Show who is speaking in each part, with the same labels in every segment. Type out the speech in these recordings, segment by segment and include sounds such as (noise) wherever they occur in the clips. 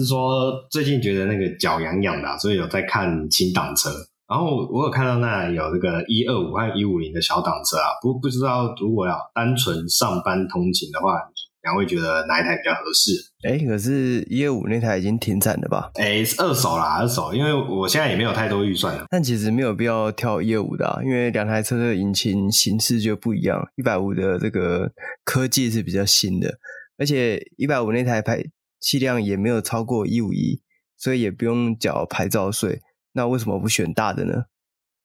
Speaker 1: 是说最近觉得那个脚痒痒的、啊，所以有在看轻档车。然后我有看到那有这个一二五和一五零的小档车啊，不不知道如果要单纯上班通勤的话。两位觉得哪一台比较合适？
Speaker 2: 哎，可是一二五那台已经停产了吧？
Speaker 1: 哎，是二手啦，二手，因为我现在也没有太多预算了。
Speaker 2: 但其实没有必要挑一二五的啊，因为两台车的引擎形式就不一样。一百五的这个科技是比较新的，而且一百五那台排气量也没有超过一五一，所以也不用缴牌照税。那为什么不选大的呢？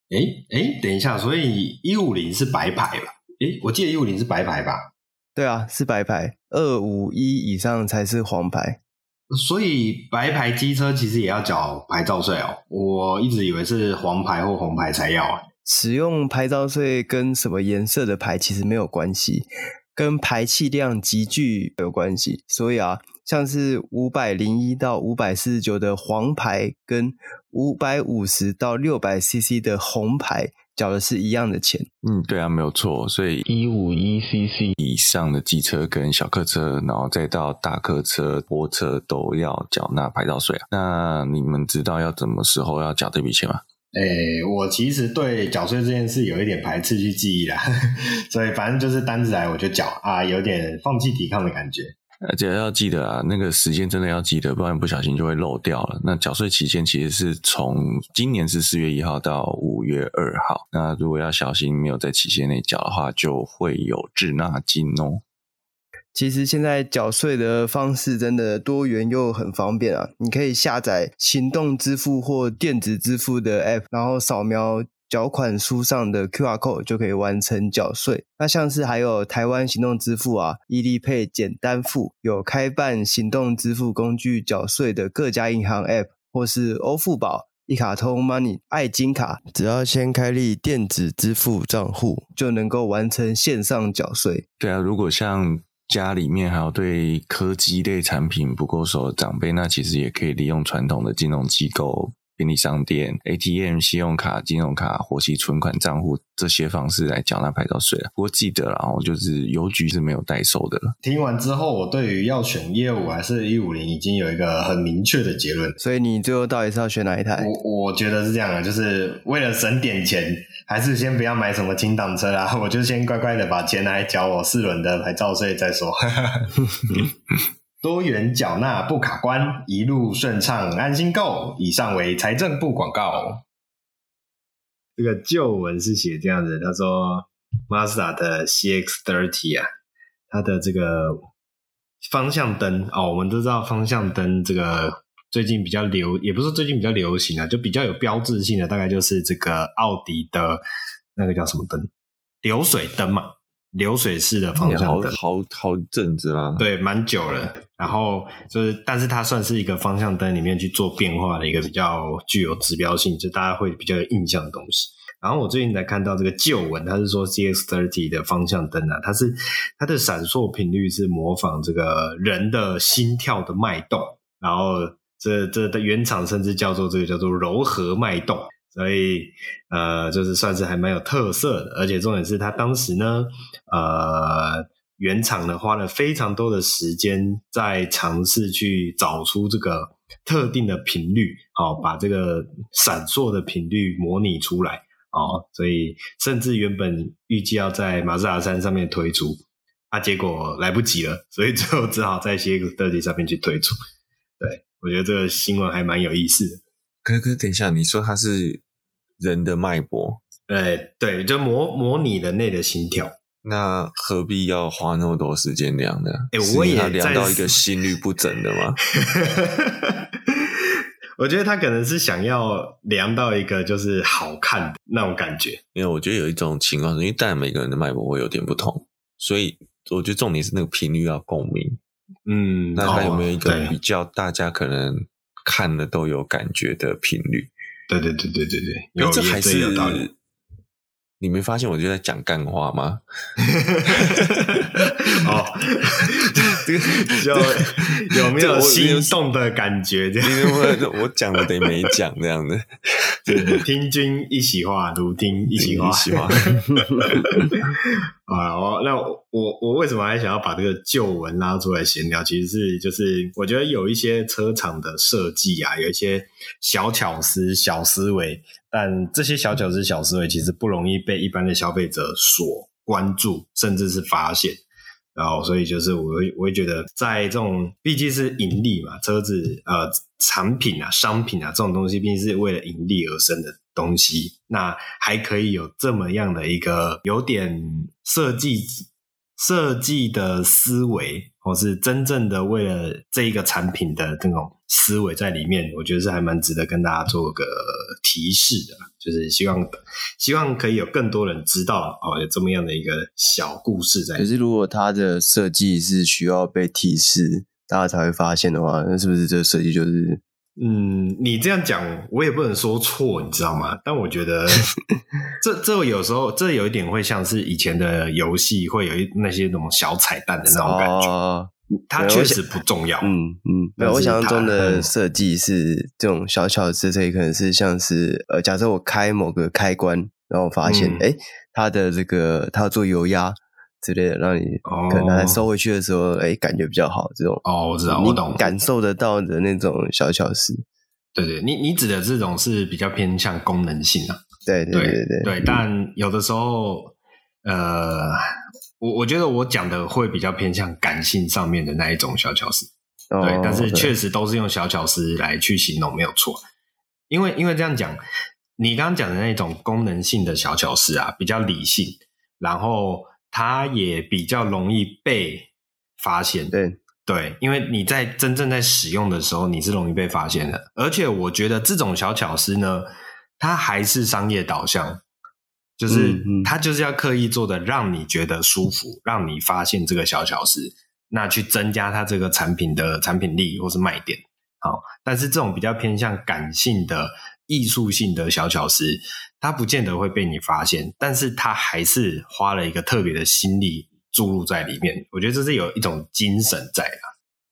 Speaker 1: 哎哎，等一下，所以一五零是白牌吧？哎，我记得一五零是白牌吧？
Speaker 2: 对啊，是白牌，二五一以上才是黄牌，
Speaker 1: 所以白牌机车其实也要缴牌照税哦。我一直以为是黄牌或红牌才要啊。
Speaker 2: 使用牌照税跟什么颜色的牌其实没有关系，跟排气量急剧有关系。所以啊，像是五百零一到五百四十九的黄牌，跟五百五十到六百 CC 的红牌。缴的是一样的钱，
Speaker 3: 嗯，对啊，没有错。所以一五一 CC 以上的机车跟小客车，然后再到大客车、货车都要缴纳牌照税啊。那你们知道要什么时候要缴这笔钱吗？
Speaker 1: 诶，我其实对缴税这件事有一点排斥去记忆啦，(laughs) 所以反正就是单子来我就缴啊，有点放弃抵抗的感觉。
Speaker 3: 而且要记得啊，那个时间真的要记得，不然不小心就会漏掉了。那缴税期限其实是从今年是四月一号到五月二号。那如果要小心没有在期限内缴的话，就会有滞纳金哦。
Speaker 2: 其实现在缴税的方式真的多元又很方便啊，你可以下载行动支付或电子支付的 App，然后扫描。缴款书上的 QR code 就可以完成缴税。那像是还有台湾行动支付啊、EasyPay 简单付，有开办行动支付工具缴税的各家银行 App，或是欧付宝、一卡通 Money、爱金卡，只要先开立电子支付账户，就能够完成线上缴税。
Speaker 3: 对啊，如果像家里面还有对科技类产品不够熟的长辈，那其实也可以利用传统的金融机构。便利商店、ATM、信用卡、金融卡、活期存款账户这些方式来缴纳牌照税啊。不过记得啦，我就是邮局是没有代收的。
Speaker 1: 听完之后，我对于要选一二五还是一五零已经有一个很明确的结论。
Speaker 2: 所以你最后到底是要选哪一台？
Speaker 1: 我我觉得是这样的，就是为了省点钱，还是先不要买什么轻档车啦，(laughs) 我就先乖乖的把钱拿来缴我四轮的牌照税再说。(laughs) 多元缴纳不卡关，一路顺畅安心购。以上为财政部广告。这个旧文是写这样子，他说，Mazda 的 CX-30 啊，它的这个方向灯哦，我们都知道方向灯这个最近比较流，也不是最近比较流行啊，就比较有标志性的，大概就是这个奥迪的那个叫什么灯，流水灯嘛。流水式的方向灯，
Speaker 3: 好好好阵子啦，
Speaker 1: 对，蛮久了。然后就是，但是它算是一个方向灯里面去做变化的一个比较具有指标性，就大家会比较有印象的东西。然后我最近才看到这个旧闻，它是说 CX thirty 的方向灯啊，它是它的闪烁频率是模仿这个人的心跳的脉动，然后这这的原厂甚至叫做这个叫做柔和脉动。所以，呃，就是算是还蛮有特色的，而且重点是他当时呢，呃，原厂呢花了非常多的时间在尝试去找出这个特定的频率，哦，把这个闪烁的频率模拟出来，哦，所以甚至原本预计要在马自达三上面推出，啊，结果来不及了，所以最后只好在 CX-30 上面去推出。对，我觉得这个新闻还蛮有意思的。
Speaker 3: 哥哥，等一下，你说它是？人的脉搏，
Speaker 1: 对对，就模模拟人类的心跳。
Speaker 3: 那何必要花那么多时间量呢？
Speaker 1: 哎、欸，我也
Speaker 3: 他量到一个心率不整的吗？(laughs)
Speaker 1: 我觉得他可能是想要量到一个就是好看的那种感觉。
Speaker 3: 因为我觉得有一种情况，因为当然每个人的脉搏会有点不同，所以我觉得重点是那个频率要共鸣。
Speaker 1: 嗯，
Speaker 3: 那他有没有一个比较大家可能看了都有感觉的频率？
Speaker 1: 对对对对对对，有
Speaker 3: 这还是
Speaker 1: 有道理。
Speaker 3: 你没发现我就在讲干话吗？(laughs)
Speaker 1: 哦，(laughs) 这个有有没有心动的感觉？这样，
Speaker 3: 因为我我讲了等于没讲这样的。
Speaker 1: 对，听君一席话，如听一席话。啊，(laughs) 我那我我为什么还想要把这个旧闻拉出来闲聊？其实是就是我觉得有一些车厂的设计啊，有一些小巧思、小思维，但这些小巧思、小思维其实不容易被一般的消费者所关注，甚至是发现。然后，所以就是我会我会觉得，在这种毕竟是盈利嘛，车子呃产品啊、商品啊这种东西，毕竟是为了盈利而生的东西，那还可以有这么样的一个有点设计设计的思维，或是真正的为了这一个产品的这种思维在里面，我觉得是还蛮值得跟大家做个提示的。就是希望，希望可以有更多人知道哦，有这么样的一个小故事在。
Speaker 2: 可是，如果它的设计是需要被提示，大家才会发现的话，那是不是这个设计就是……
Speaker 1: 嗯，你这样讲，我也不能说错，你知道吗？但我觉得 (laughs) 这，这这有时候，这有一点会像是以前的游戏，会有一那些那种小彩蛋的那种感觉。哦它确实不重要，
Speaker 2: 嗯嗯，没有，我想象中的设计是这种小巧的设计，可能是像是呃，假设我开某个开关，然后发现哎、嗯，它的这个它做油压之类的，让你可能它收回去的时候，哎、哦，感觉比较好，这种
Speaker 1: 哦，我知道，我懂，
Speaker 2: 感受得到的那种小巧思。
Speaker 1: 对对，你你指的这种是比较偏向功能性啊，
Speaker 2: 对对对对对，
Speaker 1: 对，但有的时候呃。我我觉得我讲的会比较偏向感性上面的那一种小巧思，对，oh, 但是确实都是用小巧思来去形容，没有错。因为因为这样讲，你刚刚讲的那种功能性的小巧思啊，比较理性，然后它也比较容易被发现。
Speaker 2: 对
Speaker 1: 对，因为你在真正在使用的时候，你是容易被发现的。而且我觉得这种小巧思呢，它还是商业导向。就是他就是要刻意做的，让你觉得舒服，让你发现这个小巧思，那去增加它这个产品的产品力或是卖点。好，但是这种比较偏向感性的艺术性的小巧思，它不见得会被你发现，但是它还是花了一个特别的心力注入在里面。我觉得这是有一种精神在的，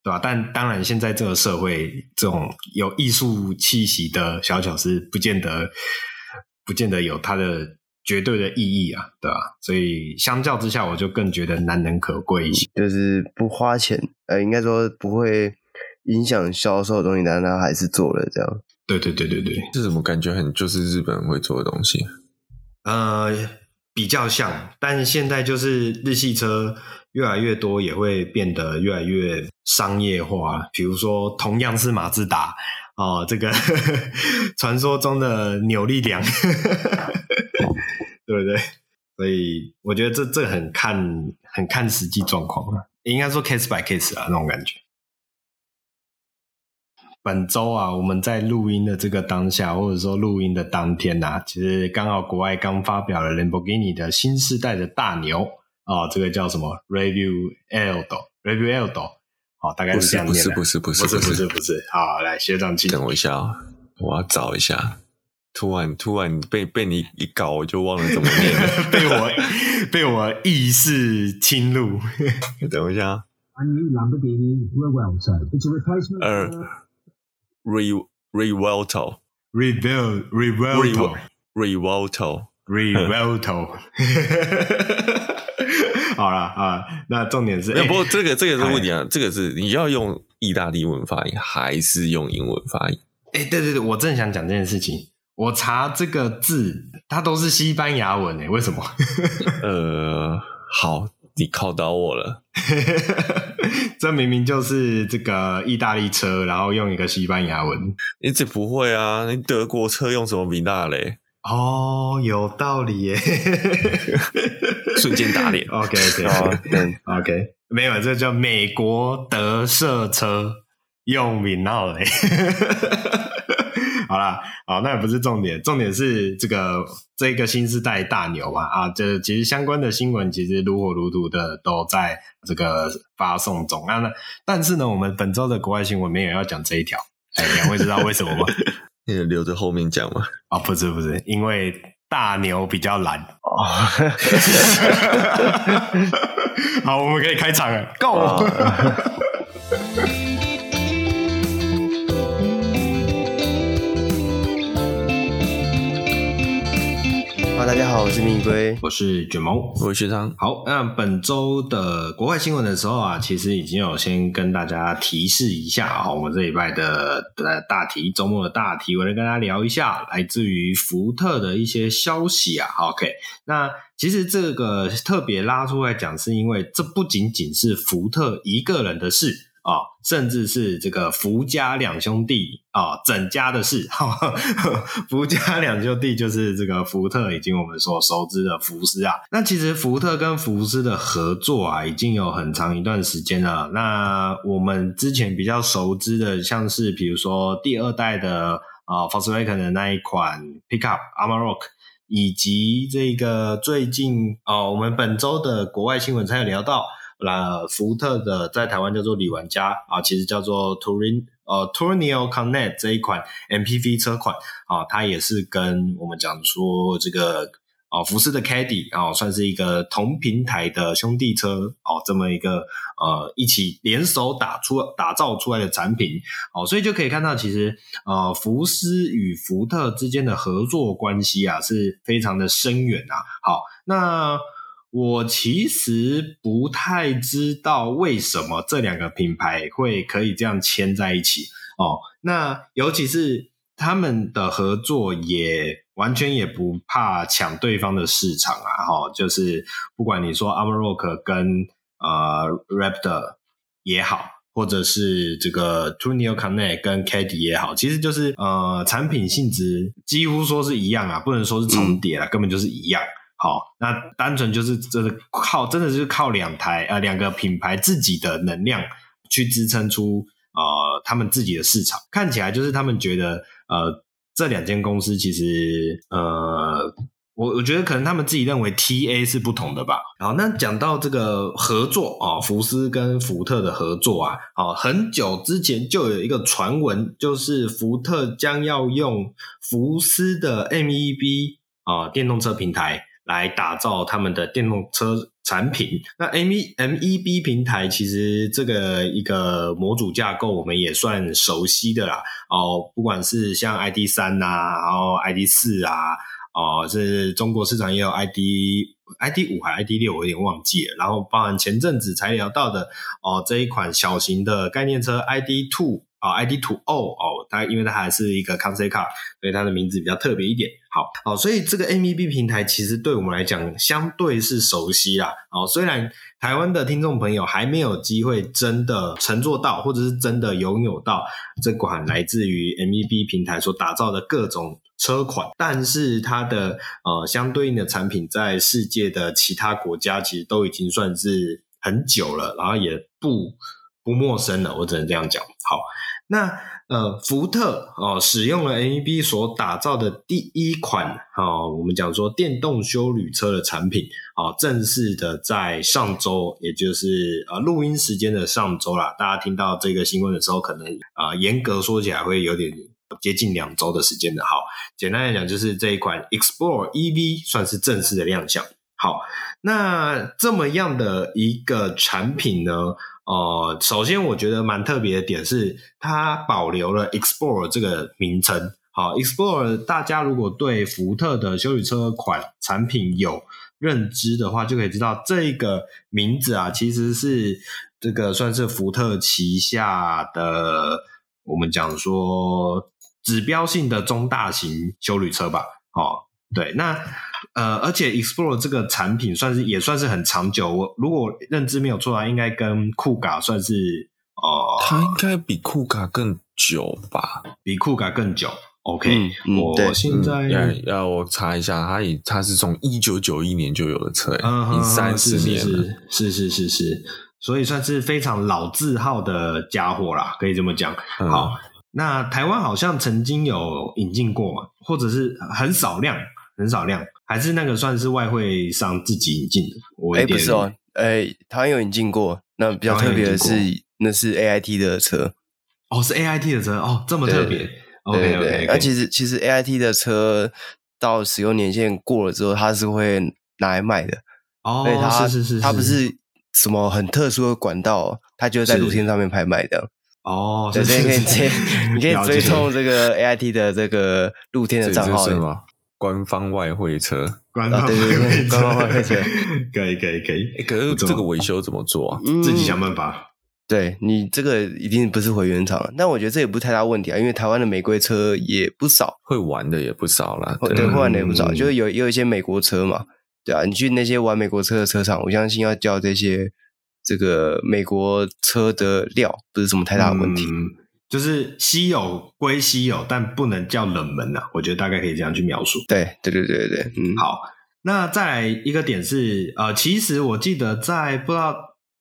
Speaker 1: 对吧？但当然，现在这个社会，这种有艺术气息的小巧思，不见得不见得有它的。绝对的意义啊，对吧？所以相较之下，我就更觉得难能可贵一些。
Speaker 2: 就是不花钱，呃，应该说不会影响销售的东西，但他还是做了这样。
Speaker 1: 对对对对对，
Speaker 3: 这怎么感觉很就是日本人会做的东西？
Speaker 1: 呃，比较像，但是现在就是日系车越来越多，也会变得越来越商业化。比如说，同样是马自达哦，这个 (laughs) 传说中的扭力梁。对不对？所以我觉得这这很看很看实际状况啊，应该说 case by case 啊那种感觉。本周啊，我们在录音的这个当下，或者说录音的当天呐、啊，其实刚好国外刚发表了兰博基尼的新世代的大牛啊，这个叫什么 Review Eldo，Review Eldo，好、哦，大概是这样念的。
Speaker 3: 不是不是不是
Speaker 1: 不是不是不是。好，来学长，请
Speaker 3: 等我一下啊，我要找一下。突然，突然被被你一搞，我就忘了怎么念了。(laughs)
Speaker 1: 被我被我意识侵入。(laughs)
Speaker 3: 等一下。呃，re revuelto
Speaker 1: rebuild revuelto
Speaker 3: revuelto
Speaker 1: revuelto 好了啊，那重点是，
Speaker 3: 欸、不过这个这个是问题啊，这个是你要用意大利文发音还是用英文发音？
Speaker 1: 哎、欸，对对对，我正想讲这件事情。我查这个字，它都是西班牙文诶，为什么？(laughs) (laughs)
Speaker 3: 呃，好，你考倒我了。(laughs)
Speaker 1: 这明明就是这个意大利车，然后用一个西班牙文。
Speaker 3: 你这不会啊？你德国车用什么米大雷？
Speaker 1: 哦，有道理耶！
Speaker 3: 瞬间打脸。
Speaker 1: OK OK OK，没有，这叫美国德色车用米纳雷。好啦，好，那也不是重点，重点是这个这个新时代大牛嘛啊，这其实相关的新闻其实如火如荼的都在这个发送中啊。那但是呢，我们本周的国外新闻没有要讲这一条，哎，两位知道为什么吗？(laughs)
Speaker 3: 留着后面讲吗？
Speaker 1: 啊，不是不是，因为大牛比较懒。
Speaker 2: 哦，(laughs) (laughs)
Speaker 1: 好，我们可以开场了
Speaker 2: 大家好，我是蜜龟，
Speaker 1: 我是卷毛，
Speaker 3: 我是学长。
Speaker 1: 好，那本周的国外新闻的时候啊，其实已经有先跟大家提示一下啊，我们这礼拜的的大题，周末的大题，我来跟大家聊一下来自于福特的一些消息啊。OK，那其实这个特别拉出来讲，是因为这不仅仅是福特一个人的事。啊、甚至是这个福家两兄弟啊、整家的事。(laughs) 呵呵福家两兄弟就是这个福特以及我们所熟知的福斯啊。那其实福特跟福斯的合作啊，已经有很长一段时间了。那我们之前比较熟知的，像是比如说第二代的啊 f o s w a g e n 的那一款 Pickup Amarok，以及这个最近啊、哦，我们本周的国外新闻才有聊到。那福特的在台湾叫做李玩家啊，其实叫做 Touring 呃 Tourneo Connect 这一款 MPV 车款啊，它也是跟我们讲说这个啊福斯的 Caddy 啊，算是一个同平台的兄弟车哦，这么一个呃一起联手打出打造出来的产品哦，所以就可以看到其实呃福斯与福特之间的合作关系啊是非常的深远啊。好，那。我其实不太知道为什么这两个品牌会可以这样牵在一起哦。那尤其是他们的合作也完全也不怕抢对方的市场啊！哈、哦，就是不管你说 Amarok 跟呃 Raptor 也好，或者是这个 Tourneo Connect 跟 Caddy 也好，其实就是呃产品性质几乎说是一样啊，不能说是重叠了，嗯、根本就是一样。好，那单纯就是真的靠，真的是靠两台呃两个品牌自己的能量去支撑出呃他们自己的市场。看起来就是他们觉得呃这两间公司其实呃我我觉得可能他们自己认为 TA 是不同的吧。好，那讲到这个合作啊，福斯跟福特的合作啊，哦很久之前就有一个传闻，就是福特将要用福斯的 MEB 啊电动车平台。来打造他们的电动车产品。那 M E M E B 平台其实这个一个模组架构，我们也算熟悉的啦。哦，不管是像 I D 三呐，然后 I D 四啊，哦，是中国市场也有 I D I D 五还 I D 六，我有点忘记了。然后包含前阵子才聊到的哦，这一款小型的概念车 I D two。哦，ID Two O 哦，它因为它还是一个 Concept Car，所以它的名字比较特别一点。好，好，所以这个 MEB 平台其实对我们来讲相对是熟悉啦。哦，虽然台湾的听众朋友还没有机会真的乘坐到，或者是真的拥有到这款来自于 MEB 平台所打造的各种车款，但是它的呃相对应的产品在世界的其他国家其实都已经算是很久了，然后也不不陌生了。我只能这样讲。好。那呃，福特哦，使用了 NEB 所打造的第一款哦，我们讲说电动休旅车的产品哦，正式的在上周，也就是呃录音时间的上周啦。大家听到这个新闻的时候，可能啊、严格说起来会有点接近两周的时间的。好，简单来讲，就是这一款 Explore EV 算是正式的亮相。好，那这么样的一个产品呢？呃，首先我觉得蛮特别的点是，它保留了 Explore 这个名称。好，Explore，大家如果对福特的休旅车款产品有认知的话，就可以知道这个名字啊，其实是这个算是福特旗下的，我们讲说指标性的中大型休旅车吧。好，对，那。呃，而且 Explorer 这个产品算是也算是很长久。我如果认知没有错啊，应该跟酷卡算是呃，
Speaker 3: 它应该比酷卡更久吧？
Speaker 1: 比酷卡更久。OK，
Speaker 2: 嗯，
Speaker 1: 我现在
Speaker 3: 要要我查一下，它也它是从一九九一年就有的车，
Speaker 1: 嗯，
Speaker 3: 已三十年了，
Speaker 1: 是是是是是，所以算是非常老字号的家伙啦，可以这么讲。
Speaker 3: 嗯、
Speaker 1: 好，那台湾好像曾经有引进过嘛，或者是很少量。很少量，还是那个算是外汇商自己引进的。我
Speaker 2: 不是哦，哎、欸，台湾有引进过。那比较特别的是，那是 A I T 的车。
Speaker 1: 哦，是 A I T 的车哦，这么特别。OK OK。
Speaker 2: 那其实其实 A I T 的车到使用年限过了之后，它是会拿来卖的。
Speaker 1: 哦，
Speaker 2: 它
Speaker 1: 是是是，
Speaker 2: 它不是什么很特殊的管道，它就在露天上面拍卖的。
Speaker 1: 哦，
Speaker 2: 对，所以可以直接，(laughs) 你可以追踪这个 AIT 的这个露天的账号
Speaker 3: 是吗？官方外汇车，
Speaker 1: 官方对对对，官方外汇车，可以可以可以。
Speaker 3: 哎，可是这个维修怎么做啊？
Speaker 1: 自己想办法。
Speaker 2: 对你这个一定不是回原厂，但我觉得这也不是太大问题啊，因为台湾的玫瑰车也不少，
Speaker 3: 会玩的也不少啦。
Speaker 2: 对，会玩的也不少，就是有也有一些美国车嘛，对啊，你去那些玩美国车的车厂，我相信要交这些这个美国车的料，不是什么太大的问题。
Speaker 1: 嗯，就是稀有归稀有，但不能叫冷门啊，我觉得大概可以这样去描述。
Speaker 2: 对，对，对，对，对，嗯，
Speaker 1: 好，那再来一个点是，呃，其实我记得在不知道。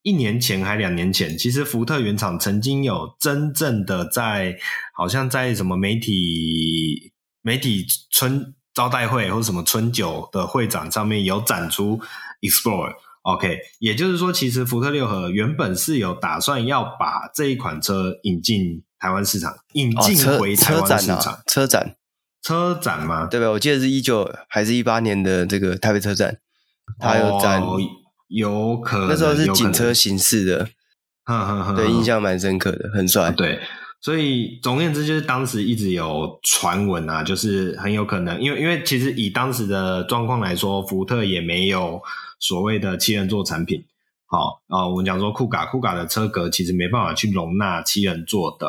Speaker 1: 一年前还两年前，其实福特原厂曾经有真正的在，好像在什么媒体媒体春招待会或者什么春酒的会展上面有展出 Explorer。OK，也就是说，其实福特六合原本是有打算要把这一款车引进台湾市场，引进回台湾市场。
Speaker 2: 哦、车展、啊、车展
Speaker 1: 车展吗？
Speaker 2: 对吧？我记得是一九还是一八年的这个台北车展，它有展。
Speaker 1: 哦有可能
Speaker 2: 那时候是警车形式的，
Speaker 1: 呵呵呵
Speaker 2: 对，印象蛮深刻的，很帅。
Speaker 1: 对，所以总而言之，就是当时一直有传闻啊，就是很有可能，因为因为其实以当时的状况来说，福特也没有所谓的七人座产品。好啊，我们讲说酷卡，酷卡的车格其实没办法去容纳七人座的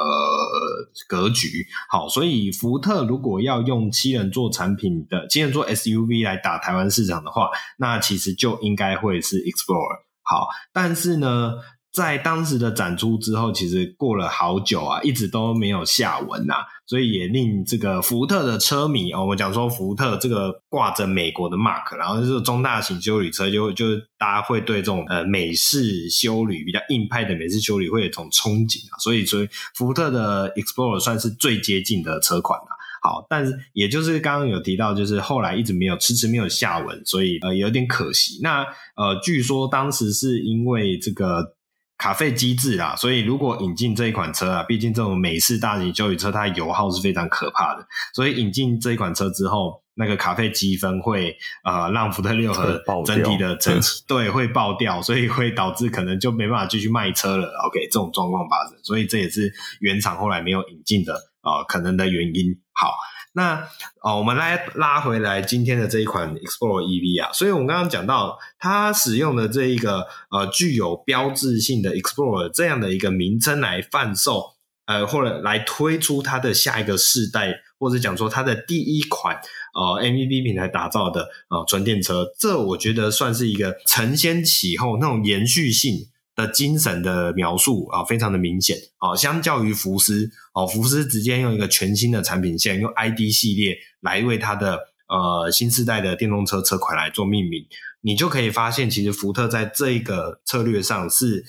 Speaker 1: 格局。好，所以福特如果要用七人座产品的七人座 SUV 来打台湾市场的话，那其实就应该会是 Explorer。好，但是呢，在当时的展出之后，其实过了好久啊，一直都没有下文呐、啊，所以也令这个福特的车迷哦，我们讲说福特这个挂着美国的 mark，然后就是中大型修理车就，就就大家会对这种呃美式修理比较硬派的美式修理会有一种憧憬啊，所以所以福特的 Explorer 算是最接近的车款了。好，但是也就是刚刚有提到，就是后来一直没有迟迟没有下文，所以呃有点可惜。那呃据说当时是因为这个。卡费机制啦，所以如果引进这一款车啊，毕竟这种美式大型休旅车，它油耗是非常可怕的。所以引进这一款车之后，那个卡费积分会呃让福特六和整体的 (laughs) 成绩对会爆掉，所以会导致可能就没办法继续卖车了。OK，这种状况发生，所以这也是原厂后来没有引进的啊、呃、可能的原因。好。那哦，我们来拉回来今天的这一款 Explore EV 啊，所以我们刚刚讲到它使用的这一个呃具有标志性的 Explorer 这样的一个名称来贩售，呃或者来推出它的下一个世代，或者讲说它的第一款呃 MPV 平台打造的呃纯电车，这我觉得算是一个承先启后那种延续性。的精神的描述啊，非常的明显啊。相较于福斯哦，福斯直接用一个全新的产品线，用 ID 系列来为它的呃新时代的电动车车款来做命名，你就可以发现，其实福特在这一个策略上是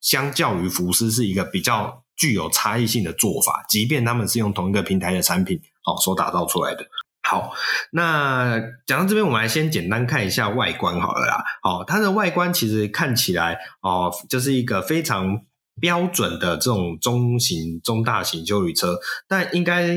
Speaker 1: 相较于福斯是一个比较具有差异性的做法，即便他们是用同一个平台的产品哦所打造出来的。好，那讲到这边，我们来先简单看一下外观好了啦。哦，它的外观其实看起来哦，就是一个非常标准的这种中型、中大型休旅车，但应该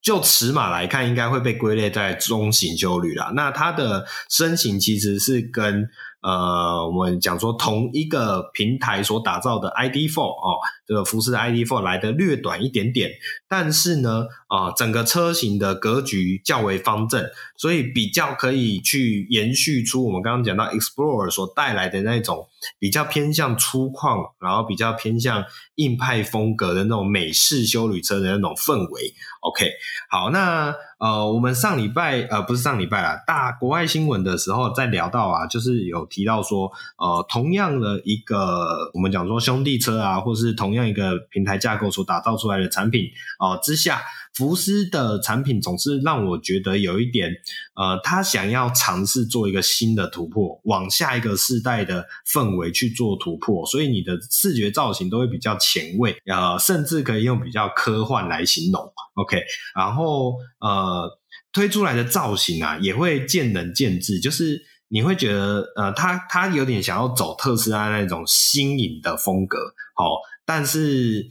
Speaker 1: 就尺码来看，应该会被归类在中型休旅啦。那它的身形其实是跟呃，我们讲说同一个平台所打造的 ID.4 哦，这个福斯的 ID.4 来的略短一点点，但是呢，啊、整个车型的格局较为方正，所以比较可以去延续出我们刚刚讲到 Explorer 所带来的那种比较偏向粗犷，然后比较偏向硬派风格的那种美式休旅车的那种氛围。OK，好，那。呃，我们上礼拜呃不是上礼拜啦，大国外新闻的时候在聊到啊，就是有提到说，呃，同样的一个我们讲说兄弟车啊，或是同样一个平台架构所打造出来的产品哦、呃、之下。福斯的产品总是让我觉得有一点，呃，他想要尝试做一个新的突破，往下一个世代的氛围去做突破，所以你的视觉造型都会比较前卫，呃，甚至可以用比较科幻来形容。OK，然后呃，推出来的造型啊，也会见仁见智，就是你会觉得，呃，他他有点想要走特斯拉那种新颖的风格，好、哦，但是。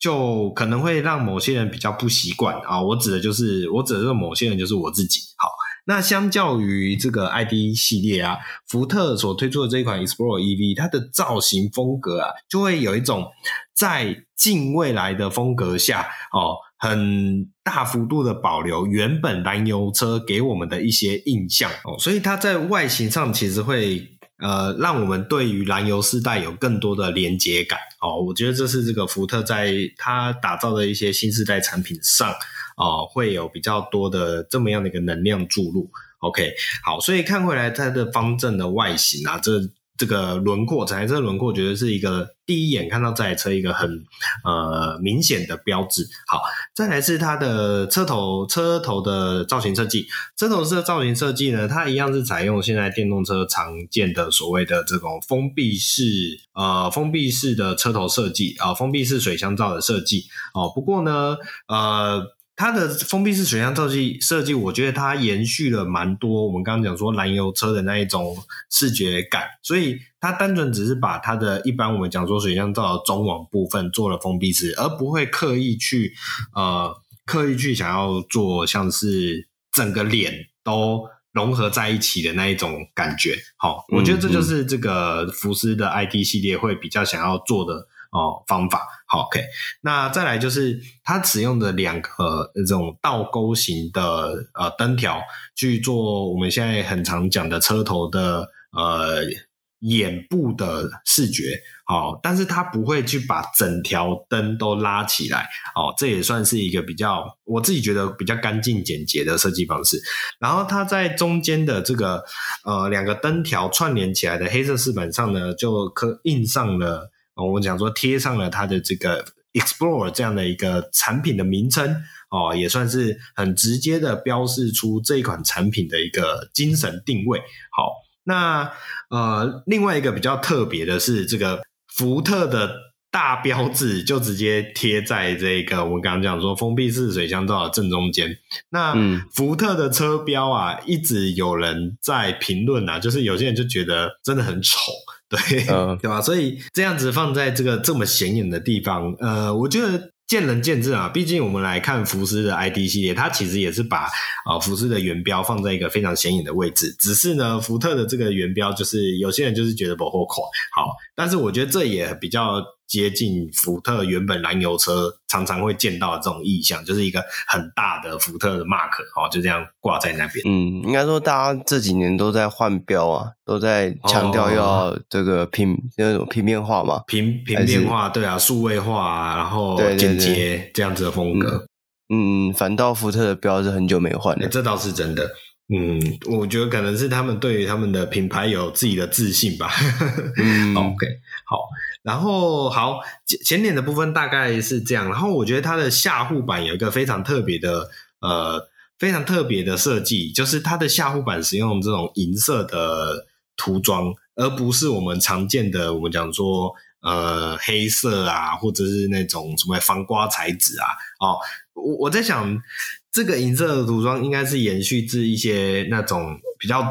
Speaker 1: 就可能会让某些人比较不习惯啊，我指的就是我指的某些人就是我自己。好，那相较于这个 ID 系列啊，福特所推出的这一款 Explorer EV，它的造型风格啊，就会有一种在近未来的风格下哦，很大幅度的保留原本燃油车给我们的一些印象哦，所以它在外形上其实会。呃，让我们对于燃油世代有更多的连接感哦。我觉得这是这个福特在它打造的一些新世代产品上哦，会有比较多的这么样的一个能量注入。OK，好，所以看回来它的方正的外形啊，这。这个轮廓，整台车轮廓，觉得是一个第一眼看到这台车一个很呃明显的标志。好，再来是它的车头车头的造型设计。车头的造型设计呢，它一样是采用现在电动车常见的所谓的这种封闭式呃封闭式的车头设计啊，封闭式水箱罩的设计哦。不过呢，呃。它的封闭式水箱设计设计，我觉得它延续了蛮多我们刚刚讲说燃油车的那一种视觉感，所以它单纯只是把它的一般我们讲说水箱罩的中网部分做了封闭式，而不会刻意去呃刻意去想要做像是整个脸都融合在一起的那一种感觉。好，我觉得这就是这个福斯的 ID 系列会比较想要做的。哦，方法好，OK。那再来就是它使用的两个这种倒钩型的呃灯条去做我们现在很常讲的车头的呃眼部的视觉，哦，但是它不会去把整条灯都拉起来，哦，这也算是一个比较我自己觉得比较干净简洁的设计方式。然后它在中间的这个呃两个灯条串联起来的黑色饰板上呢，就刻印上了。我们讲说贴上了它的这个 Explorer 这样的一个产品的名称哦，也算是很直接的标示出这一款产品的一个精神定位。好，那呃，另外一个比较特别的是，这个福特的大标志就直接贴在这个我们刚刚讲说封闭式水箱罩的正中间。那福特的车标啊，一直有人在评论啊，就是有些人就觉得真的很丑。对，嗯，(laughs) 对吧？所以这样子放在这个这么显眼的地方，呃，我觉得见仁见智啊。毕竟我们来看福斯的 ID 系列，它其实也是把啊、呃、福斯的原标放在一个非常显眼的位置。只是呢，福特的这个原标，就是有些人就是觉得不够快，好，但是我觉得这也比较。接近福特原本燃油车常常会见到的这种意象，就是一个很大的福特的 mark 哦，就这样挂在那边。
Speaker 2: 嗯，应该说大家这几年都在换标啊，都在强调要这个平那种平面化嘛，
Speaker 1: 平平面化，对啊，数位化啊，然后简洁这样子的风格。
Speaker 2: 嗯，反倒福特的标是很久没换了，
Speaker 1: 这倒是真的。嗯，我觉得可能是他们对于他们的品牌有自己的自信吧。(laughs) 嗯，OK，好。然后好，前前脸的部分大概是这样。然后我觉得它的下护板有一个非常特别的，呃，非常特别的设计，就是它的下护板使用这种银色的涂装，而不是我们常见的我们讲说呃黑色啊，或者是那种什么防刮材质啊。哦，我我在想，这个银色的涂装应该是延续至一些那种比较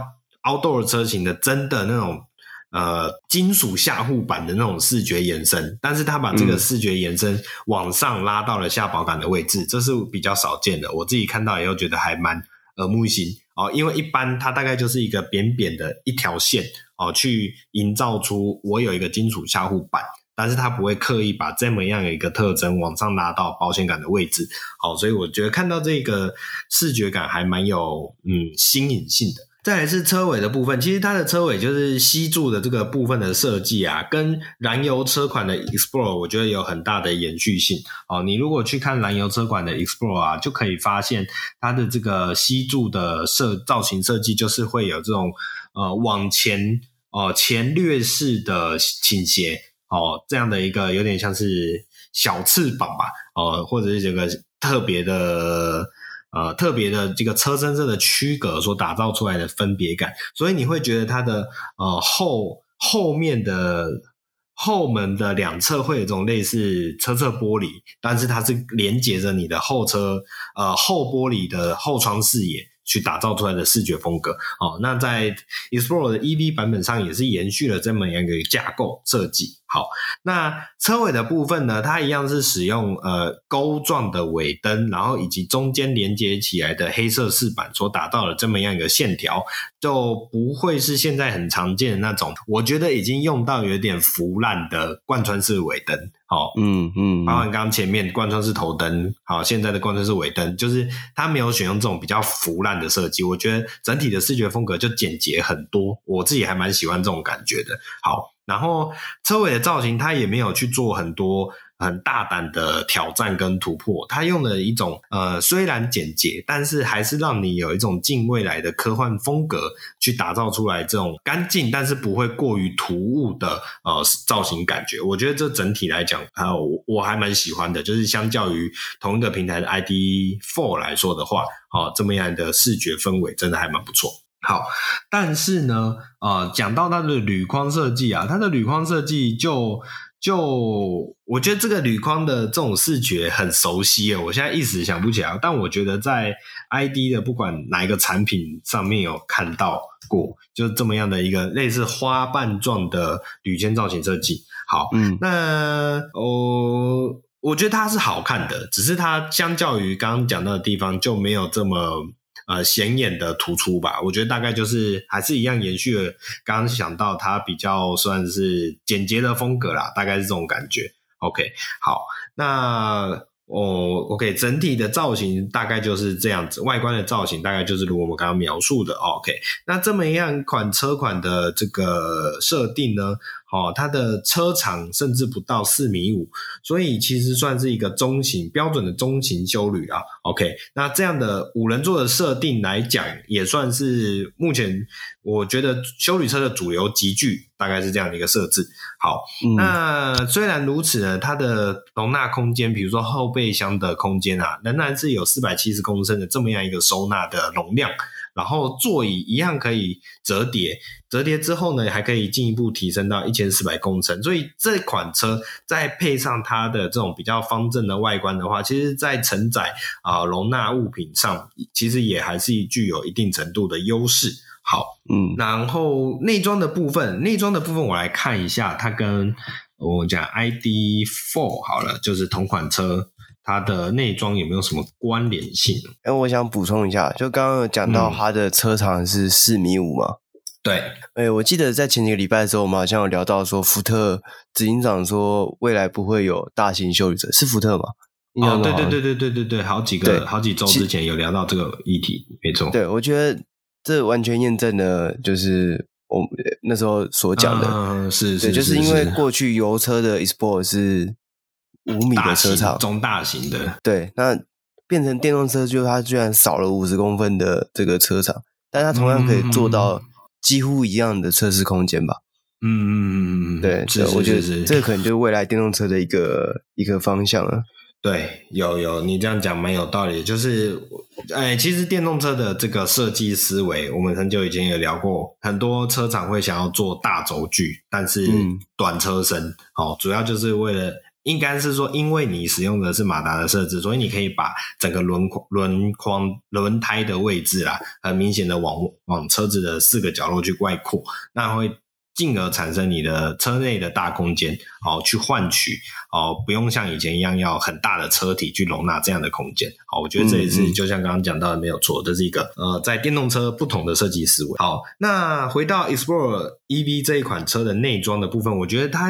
Speaker 1: outdoor 车型的，真的那种。呃，金属下护板的那种视觉延伸，但是他把这个视觉延伸往上拉到了下保杆的位置，嗯，这是比较少见的。我自己看到以后觉得还蛮耳目一新哦，因为一般它大概就是一个扁扁的一条线哦，去营造出我有一个金属下护板，但是它不会刻意把这么样的一个特征往上拉到保险杆的位置。好，所以我觉得看到这个视觉感还蛮有嗯新颖性的。再来是车尾的部分，其实它的车尾就是吸柱的这个部分的设计啊，跟燃油车款的 Explorer 我觉得有很大的延续性哦。你如果去看燃油车款的 Explorer 啊，就可以发现它的这个吸柱的设造型设计，就是会有这种呃往前哦、前掠式的倾斜哦，这样的一个有点像是小翅膀吧哦、呃，或者是这个特别的。呃，特别的这个车身色的区隔所打造出来的分别感，所以你会觉得它的呃后后面的后门的两侧会有这种类似车侧玻璃，但是它是连接着你的后车呃后玻璃的后窗视野去打造出来的视觉风格。哦，那在 Explore 的 EV 版本上也是延续了这么样一个架构设计。好，那车尾的部分呢，它一样是使用呃钩状的尾灯，然后以及中间连接起来的黑色饰板所打造的这么样一个线条，就不会是现在很常见的那种，我觉得已经用到有点腐烂的贯穿式尾灯。好，
Speaker 2: 嗯嗯，
Speaker 1: 包含刚刚前面贯穿式头灯，好，现在的贯穿式尾灯，就是它没有选用这种比较腐烂的设计，我觉得整体的视觉风格就简洁很多，我自己还蛮喜欢这种感觉的。好。然后车尾的造型，它也没有去做很多很大胆的挑战跟突破，它用了一种呃虽然简洁，但是还是让你有一种近未来的科幻风格去打造出来这种干净，但是不会过于突兀的呃造型感觉。我觉得这整体来讲，啊，我我还蛮喜欢的，就是相较于同一个平台的 ID4 来说的话，哦，这么样的视觉氛围真的还蛮不错。好，但是呢，呃，讲到它的铝框设计啊，它的铝框设计就就，我觉得这个铝框的这种视觉很熟悉啊，我现在一时想不起来，但我觉得在 ID 的不管哪一个产品上面有看到过，就这么样的一个类似花瓣状的铝圈造型设计。好，嗯，那哦，我觉得它是好看的，只是它相较于刚刚讲到的地方就没有这么。呃，显眼的突出吧，我觉得大概就是还是一样延续了刚刚想到它比较算是简洁的风格啦，大概是这种感觉。OK，好，那哦，OK，整体的造型大概就是这样子，外观的造型大概就是如我们刚刚描述的。OK，那这么一样款车款的这个设定呢？哦，它的车长甚至不到四米五，所以其实算是一个中型标准的中型休旅啊。OK，那这样的五人座的设定来讲，也算是目前我觉得休旅车的主流集聚，大概是这样的一个设置。好，嗯、那虽然如此呢，它的容纳空间，比如说后备箱的空间啊，仍然是有四百七十公升的这么样一个收纳的容量。然后座椅一样可以折叠，折叠之后呢，还可以进一步提升到一千四百公升。所以这款车再配上它的这种比较方正的外观的话，其实在承载啊、呃、容纳物品上，其实也还是具有一定程度的优势。好，嗯，然后内装的部分，内装的部分我来看一下，它跟我讲 ID Four 好了，就是同款车。它的内装有没有什么关联性？
Speaker 2: 哎，我想补充一下，就刚刚有讲到它的车长是四米五嘛？嗯、
Speaker 1: 对。
Speaker 2: 哎，我记得在前几个礼拜的时候，我们好像有聊到说，福特执行长说未来不会有大型修理车，是福特吗？
Speaker 1: 哦，对对对对对对对，好几个好几周之前有聊到这个议题，没错。
Speaker 2: 对，我觉得这完全验证了，就是我那时候所讲的，
Speaker 1: 嗯、是是，是，
Speaker 2: 就是因为过去油车的 Export 是。五米的车长，
Speaker 1: 中大型的，
Speaker 2: 对，那变成电动车，就它居然少了五十公分的这个车长，但它同样可以做到几乎一样的测试空间吧？嗯嗯嗯嗯嗯，对，是我觉得这可能就是未来电动车的一个一个方向了。
Speaker 1: 对，有有，你这样讲蛮有道理，就是，哎，其实电动车的这个设计思维，我们很久以前也聊过，很多车厂会想要做大轴距，但是短车身，哦，主要就是为了。应该是说，因为你使用的是马达的设置，所以你可以把整个轮框、轮框、轮胎的位置啦，很明显的往往车子的四个角落去外扩，那会进而产生你的车内的大空间，好去换取哦，不用像以前一样要很大的车体去容纳这样的空间。好，我觉得这也是就像刚刚讲到的没有错，这是一个呃，在电动车不同的设计思维。好，那回到 Explorer EV 这一款车的内装的部分，我觉得它。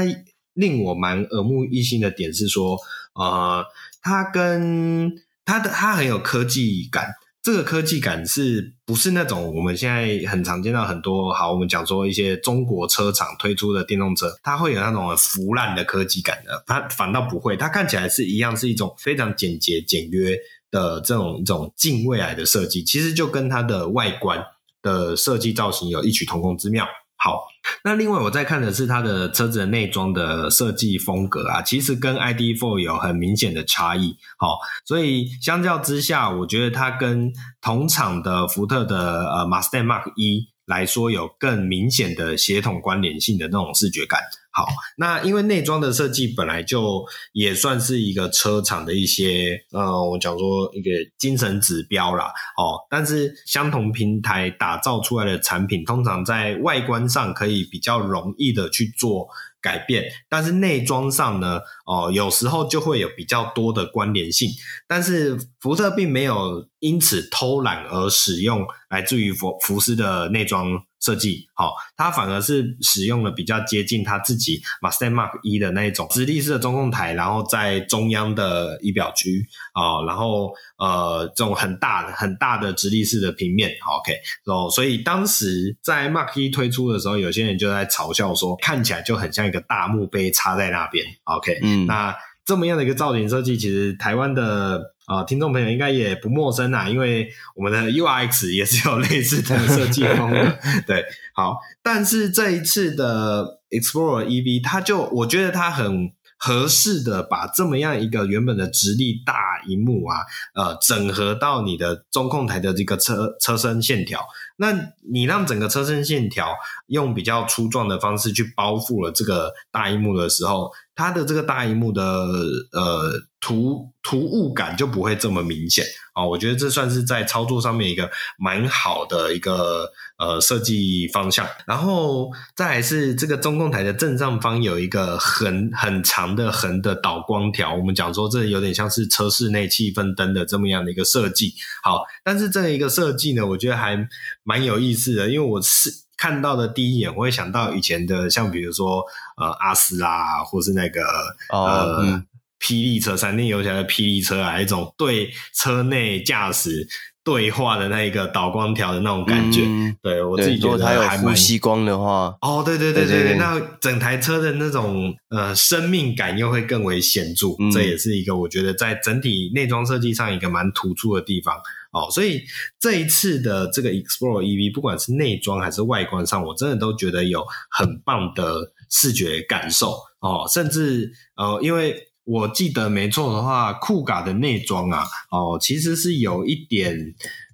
Speaker 1: 令我蛮耳目一新的点是说，呃，它跟它的它很有科技感。这个科技感是不是那种我们现在很常见到很多好，我们讲说一些中国车厂推出的电动车，它会有那种腐烂的科技感的。它反倒不会，它看起来是一样，是一种非常简洁简约的这种一种近未来的设计。其实就跟它的外观的设计造型有异曲同工之妙。好，那另外我在看的是它的车子的内装的设计风格啊，其实跟 ID.4 有很明显的差异。好，所以相较之下，我觉得它跟同厂的福特的呃 Mustang Mark 一来说，有更明显的协同关联性的那种视觉感。好，那因为内装的设计本来就也算是一个车厂的一些，呃，我讲说一个精神指标啦。哦，但是相同平台打造出来的产品，通常在外观上可以比较容易的去做改变，但是内装上呢，哦，有时候就会有比较多的关联性。但是福特并没有因此偷懒而使用来自于福福斯的内装设计，好，它反而是使用了比较接近它自己 Mustang Mark 一的那一种直立式的中控台，然后在中央的仪表区啊，然后呃，这种很大的很大的直立式的平面，OK，哦，所以当时在 Mark 一推出的时候，有些人就在嘲笑说，看起来就很像一个大墓碑插在那边，OK，嗯，那这么样的一个造型设计，其实台湾的。啊，听众朋友应该也不陌生啦，因为我们的 URX 也是有类似的设计风格。(laughs) 对，好，但是这一次的 Explorer EV，它就我觉得它很合适的把这么样一个原本的直立大荧幕啊，呃，整合到你的中控台的这个车车身线条。那你让整个车身线条用比较粗壮的方式去包覆了这个大荧幕的时候，它的这个大荧幕的呃突突兀感就不会这么明显啊，我觉得这算是在操作上面一个蛮好的一个呃设计方向。然后再来是这个中控台的正上方有一个横很长的横的导光条，我们讲说这有点像是车室内气氛灯的这么样的一个设计。好，但是这一个设计呢，我觉得还蛮有意思的，因为我是。看到的第一眼，我会想到以前的，像比如说呃阿斯拉，或是那个、哦、呃、嗯、霹雳车，闪电游侠的霹雳车啊，一种对车内驾驶对话的那一个导光条的那种感觉。嗯、对我自己觉得还蛮，它有呼
Speaker 2: 吸光的话，
Speaker 1: 哦，对对对对对，那整台车的那种呃生命感又会更为显著。嗯、这也是一个我觉得在整体内装设计上一个蛮突出的地方。哦，所以这一次的这个 Explorer EV，不管是内装还是外观上，我真的都觉得有很棒的视觉感受哦。甚至呃，因为我记得没错的话，酷咖的内装啊，哦，其实是有一点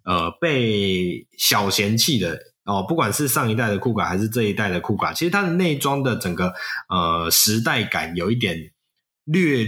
Speaker 1: 呃被小嫌弃的哦。不管是上一代的酷咖还是这一代的酷咖，其实它的内装的整个呃时代感有一点略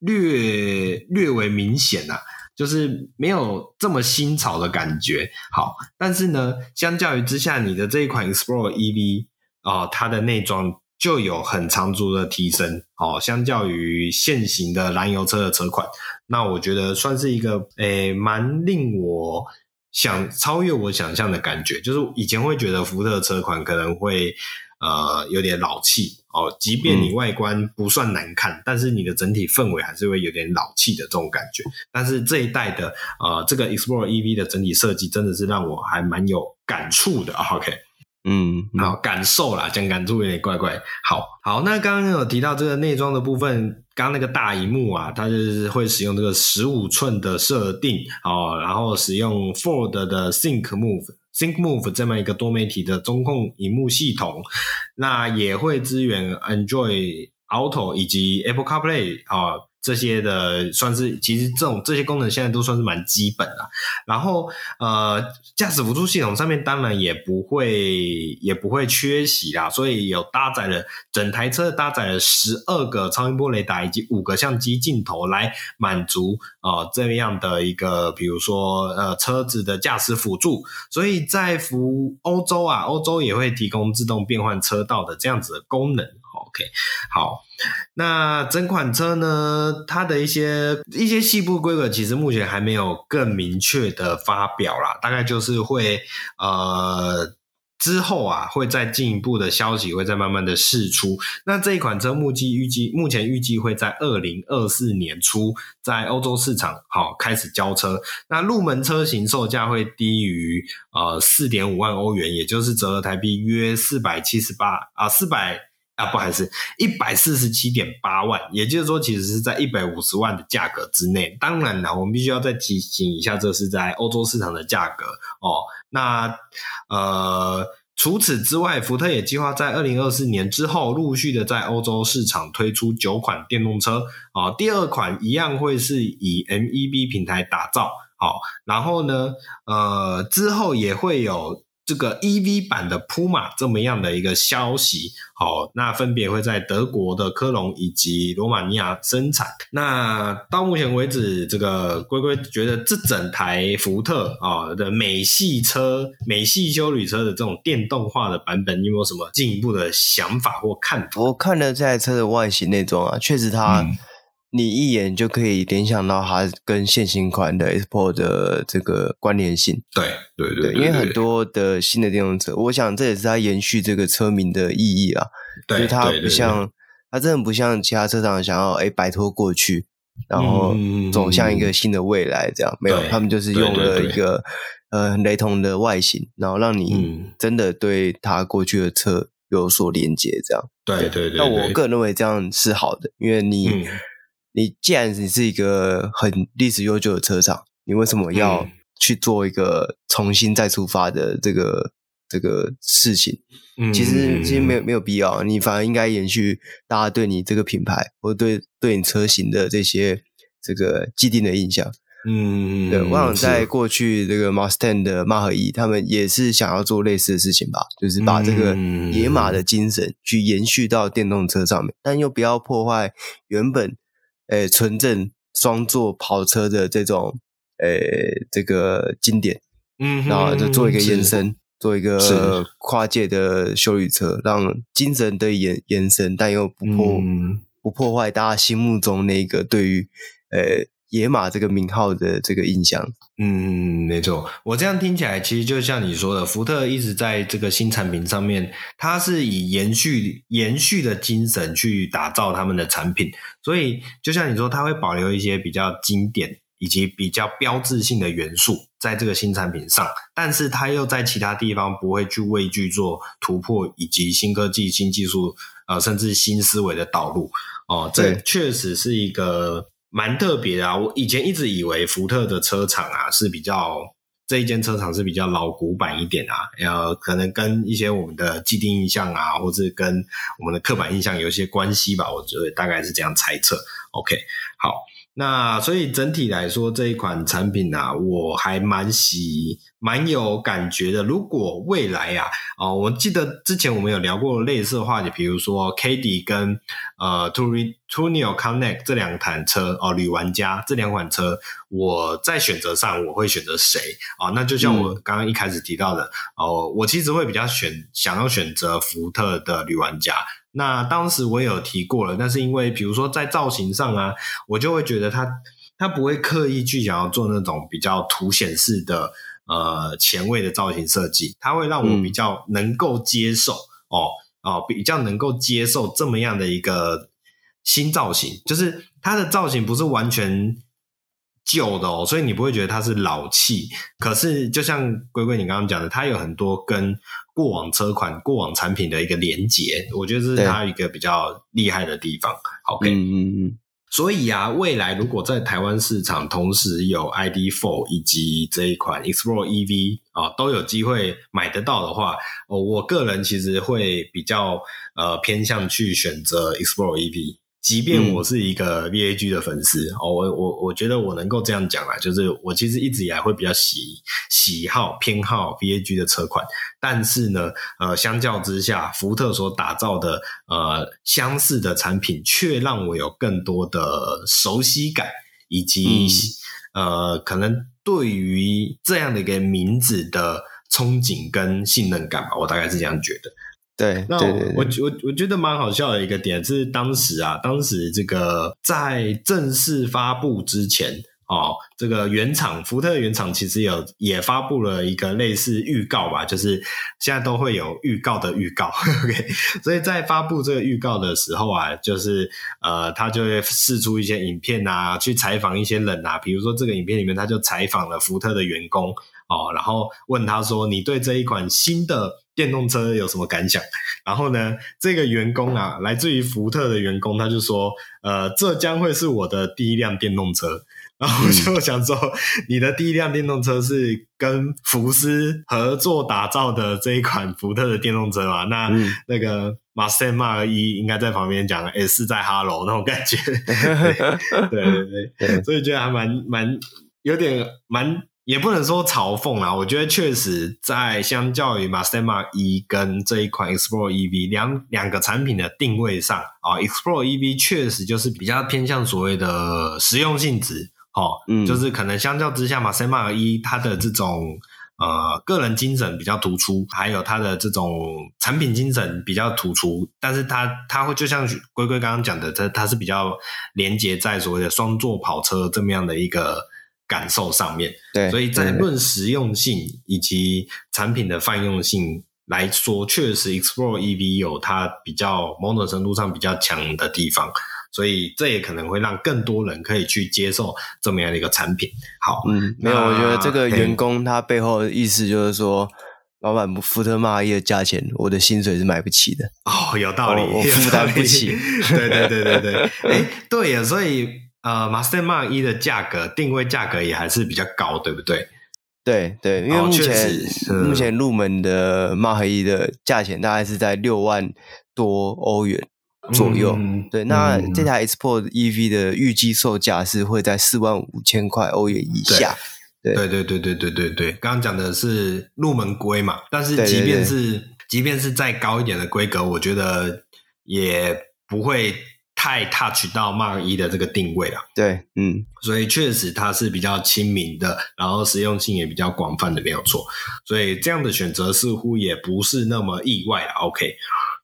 Speaker 1: 略略为明显呐、啊。就是没有这么新潮的感觉，好，但是呢，相较于之下，你的这一款 Explore EV 啊、呃，它的内装就有很长足的提升，哦，相较于现行的燃油车的车款，那我觉得算是一个诶，蛮令我想超越我想象的感觉，就是以前会觉得福特车款可能会。呃，有点老气哦。即便你外观不算难看，嗯，但是你的整体氛围还是会有点老气的这种感觉。但是这一代的呃，这个 Explorer EV 的整体设计真的是让我还蛮有感触的。OK，嗯，好，感受啦，讲感触有点怪怪。好好，那刚刚有提到这个内装的部分，刚刚那个大荧幕啊，它就是会使用这个十五寸的设定哦，然后使用 Ford 的 Sync Move。ThinkMove 这么一个多媒体的中控荧幕系统，那也会支援 Android Auto 以及 Apple CarPlay 啊。这些的算是，其实这种这些功能现在都算是蛮基本的。然后，呃，驾驶辅助系统上面当然也不会也不会缺席啦，所以有搭载了整台车搭载了十二个超音波雷达以及五个相机镜头来满足啊、呃、这样的一个，比如说呃车子的驾驶辅助。所以在服欧洲啊，欧洲也会提供自动变换车道的这样子的功能。OK，好，那整款车呢，它的一些一些细部规格，其实目前还没有更明确的发表啦，大概就是会呃之后啊，会再进一步的消息会再慢慢的释出。那这一款车目计预计目前预计会在二零二四年初在欧洲市场好开始交车。那入门车型售价会低于呃四点五万欧元，也就是折合台币约四百七十八啊四百。啊，不好意思，一百四十七点八万，也就是说，其实是在一百五十万的价格之内。当然了，我们必须要再提醒一下，这是在欧洲市场的价格哦。那呃，除此之外，福特也计划在二零二四年之后，陆续的在欧洲市场推出九款电动车啊、哦。第二款一样会是以 MEB 平台打造，好、然后呢，呃，之后也会有。这个 EV 版的 Puma 这么样的一个消息，好，那分别会在德国的科隆以及罗马尼亚生产。那到目前为止，这个龟龟觉得这整台福特啊的美系车、美系休旅车的这种电动化的版本，你有没有什么进一步的想法或看法？
Speaker 2: 我看了这台车的外形内装啊，确实它。嗯你一眼就可以联想到它跟现行款的 Sport 的这个关联性。
Speaker 1: 对对
Speaker 2: 对，因为很多的新的电动车，我想这也是它延续这个车名的意义啊。对，就是它不像，它真的不像其他车厂想要哎摆脱过去，然后走向一个新的未来这样。嗯、没有，他们就是用了一个呃雷同的外形，然后让你真的对它过去的车有所连接这样。
Speaker 1: 对对对，
Speaker 2: 那我个人认为这样是好的，因为你。嗯你既然你是一个很历史悠久的车厂，你为什么要去做一个重新再出发的这个这个事情？嗯，其实其实没有没有必要，你反而应该延续大家对你这个品牌或者对对你车型的这些这个既定的印象。嗯，对，我想在过去这个 Mustang 的 Mach E，他们也是想要做类似的事情吧，就是把这个野马的精神去延续到电动车上面，但又不要破坏原本。诶，纯正双座跑车的这种诶，这个经典，嗯，然后就做一个延伸，做一个跨界的修理车，让精神得以延延伸，但又不破、嗯、不破坏大家心目中那个对于诶。野马这个名号的这个印象，
Speaker 1: 嗯，没错。我这样听起来，其实就像你说的，福特一直在这个新产品上面，它是以延续延续的精神去打造他们的产品。所以，就像你说，它会保留一些比较经典以及比较标志性的元素在这个新产品上，但是它又在其他地方不会去畏惧做突破以及新科技、新技术，呃，甚至新思维的导入。哦，这确实是一个。蛮特别的啊！我以前一直以为福特的车厂啊是比较这一间车厂是比较老古板一点啊，呃，可能跟一些我们的既定印象啊，或者跟我们的刻板印象有一些关系吧。我觉得大概是这样猜测。OK，好。那所以整体来说，这一款产品啊，我还蛮喜、蛮有感觉的。如果未来啊，哦，我记得之前我们有聊过类似的话题，比如说 Caddy 跟呃 Turismo Connect 这两款车哦，旅玩家这两款车，我在选择上我会选择谁啊、哦？那就像我刚刚一开始提到的、嗯、哦，我其实会比较选想要选择福特的旅玩家。那当时我也有提过了，但是因为比如说在造型上啊，我就会觉得它它不会刻意去想要做那种比较凸显式的呃前卫的造型设计，它会让我比较能够接受、嗯、哦哦，比较能够接受这么样的一个新造型，就是它的造型不是完全旧的哦，所以你不会觉得它是老气。可是就像龟龟你刚刚讲的，它有很多跟过往车款、过往产品的一个连接，我觉得这是它一个比较厉害的地方。OK，嗯嗯嗯。所以啊，未来如果在台湾市场同时有 ID.4 以及这一款 Explorer EV 啊，都有机会买得到的话，哦，我个人其实会比较呃偏向去选择 Explorer EV。即便我是一个 VAG 的粉丝，哦、嗯，我我我觉得我能够这样讲啦，就是我其实一直以来会比较喜喜好偏好 VAG 的车款，但是呢，呃，相较之下，福特所打造的呃相似的产品，却让我有更多的熟悉感，以及、嗯、呃，可能对于这样的一个名字的憧憬跟信任感吧，我大概是这样觉得。
Speaker 2: 对，
Speaker 1: 那我我我我觉得蛮好笑的一个点是，当时啊，当时这个在正式发布之前，哦，这个原厂福特原厂其实有也发布了一个类似预告吧，就是现在都会有预告的预告，OK，所以在发布这个预告的时候啊，就是呃，他就会试出一些影片啊，去采访一些人啊，比如说这个影片里面他就采访了福特的员工哦，然后问他说：“你对这一款新的？”电动车有什么感想？然后呢，这个员工啊，来自于福特的员工，他就说：“呃，这将会是我的第一辆电动车。”然后我就想说，嗯、你的第一辆电动车是跟福斯合作打造的这一款福特的电动车嘛？那、嗯、那个 Mustang Mach E 应该在旁边讲，诶是在哈喽那种感觉。对 (laughs) 对对，(laughs) 对，所以觉得还蛮蛮有点蛮也不能说嘲讽啦，我觉得确实在相较于 Mustang Mach E 跟这一款 Explorer EV 两两个产品的定位上啊，Explorer EV 确实就是比较偏向所谓的实用性质，哦，嗯，就是可能相较之下 Mustang Mach E 它的这种呃个人精神比较突出，还有它的这种产品精神比较突出，但是它它会就像龟龟刚刚讲的，它它是比较连接在所谓的双座跑车这么样的一个。感受上面，对，所以在论实用性以及产品的泛用性来说，确实 Explorer EV 有它比较某种程度上比较强的地方，所以这也可能会让更多人可以去接受这么样的一个产品。好，
Speaker 2: 嗯，没有，我觉得这个员工他背后的意思就是说，老板福特骂一的价钱，我的薪水是买不起的。
Speaker 1: 哦，有道理，
Speaker 2: 我负担不起。
Speaker 1: 对对对对对，哎，对呀，所以。呃，Mustang Mach E 的价格定位价格也还是比较高，对不对？
Speaker 2: 对对，因为目前、哦、目前入门的 Mark 一的价钱大概是在六万多欧元左右。嗯、对，那这台 Explorer EV 的预计售价是会在四万五千块欧元以下。
Speaker 1: 对对对对对对对对，刚刚讲的是入门规嘛，但是即便是即便是再高一点的规格，我觉得也不会。太 touch 到 Mach E 的这个定位了，
Speaker 2: 对，嗯，
Speaker 1: 所以确实它是比较亲民的，然后实用性也比较广泛的，没有错。所以这样的选择似乎也不是那么意外了。OK，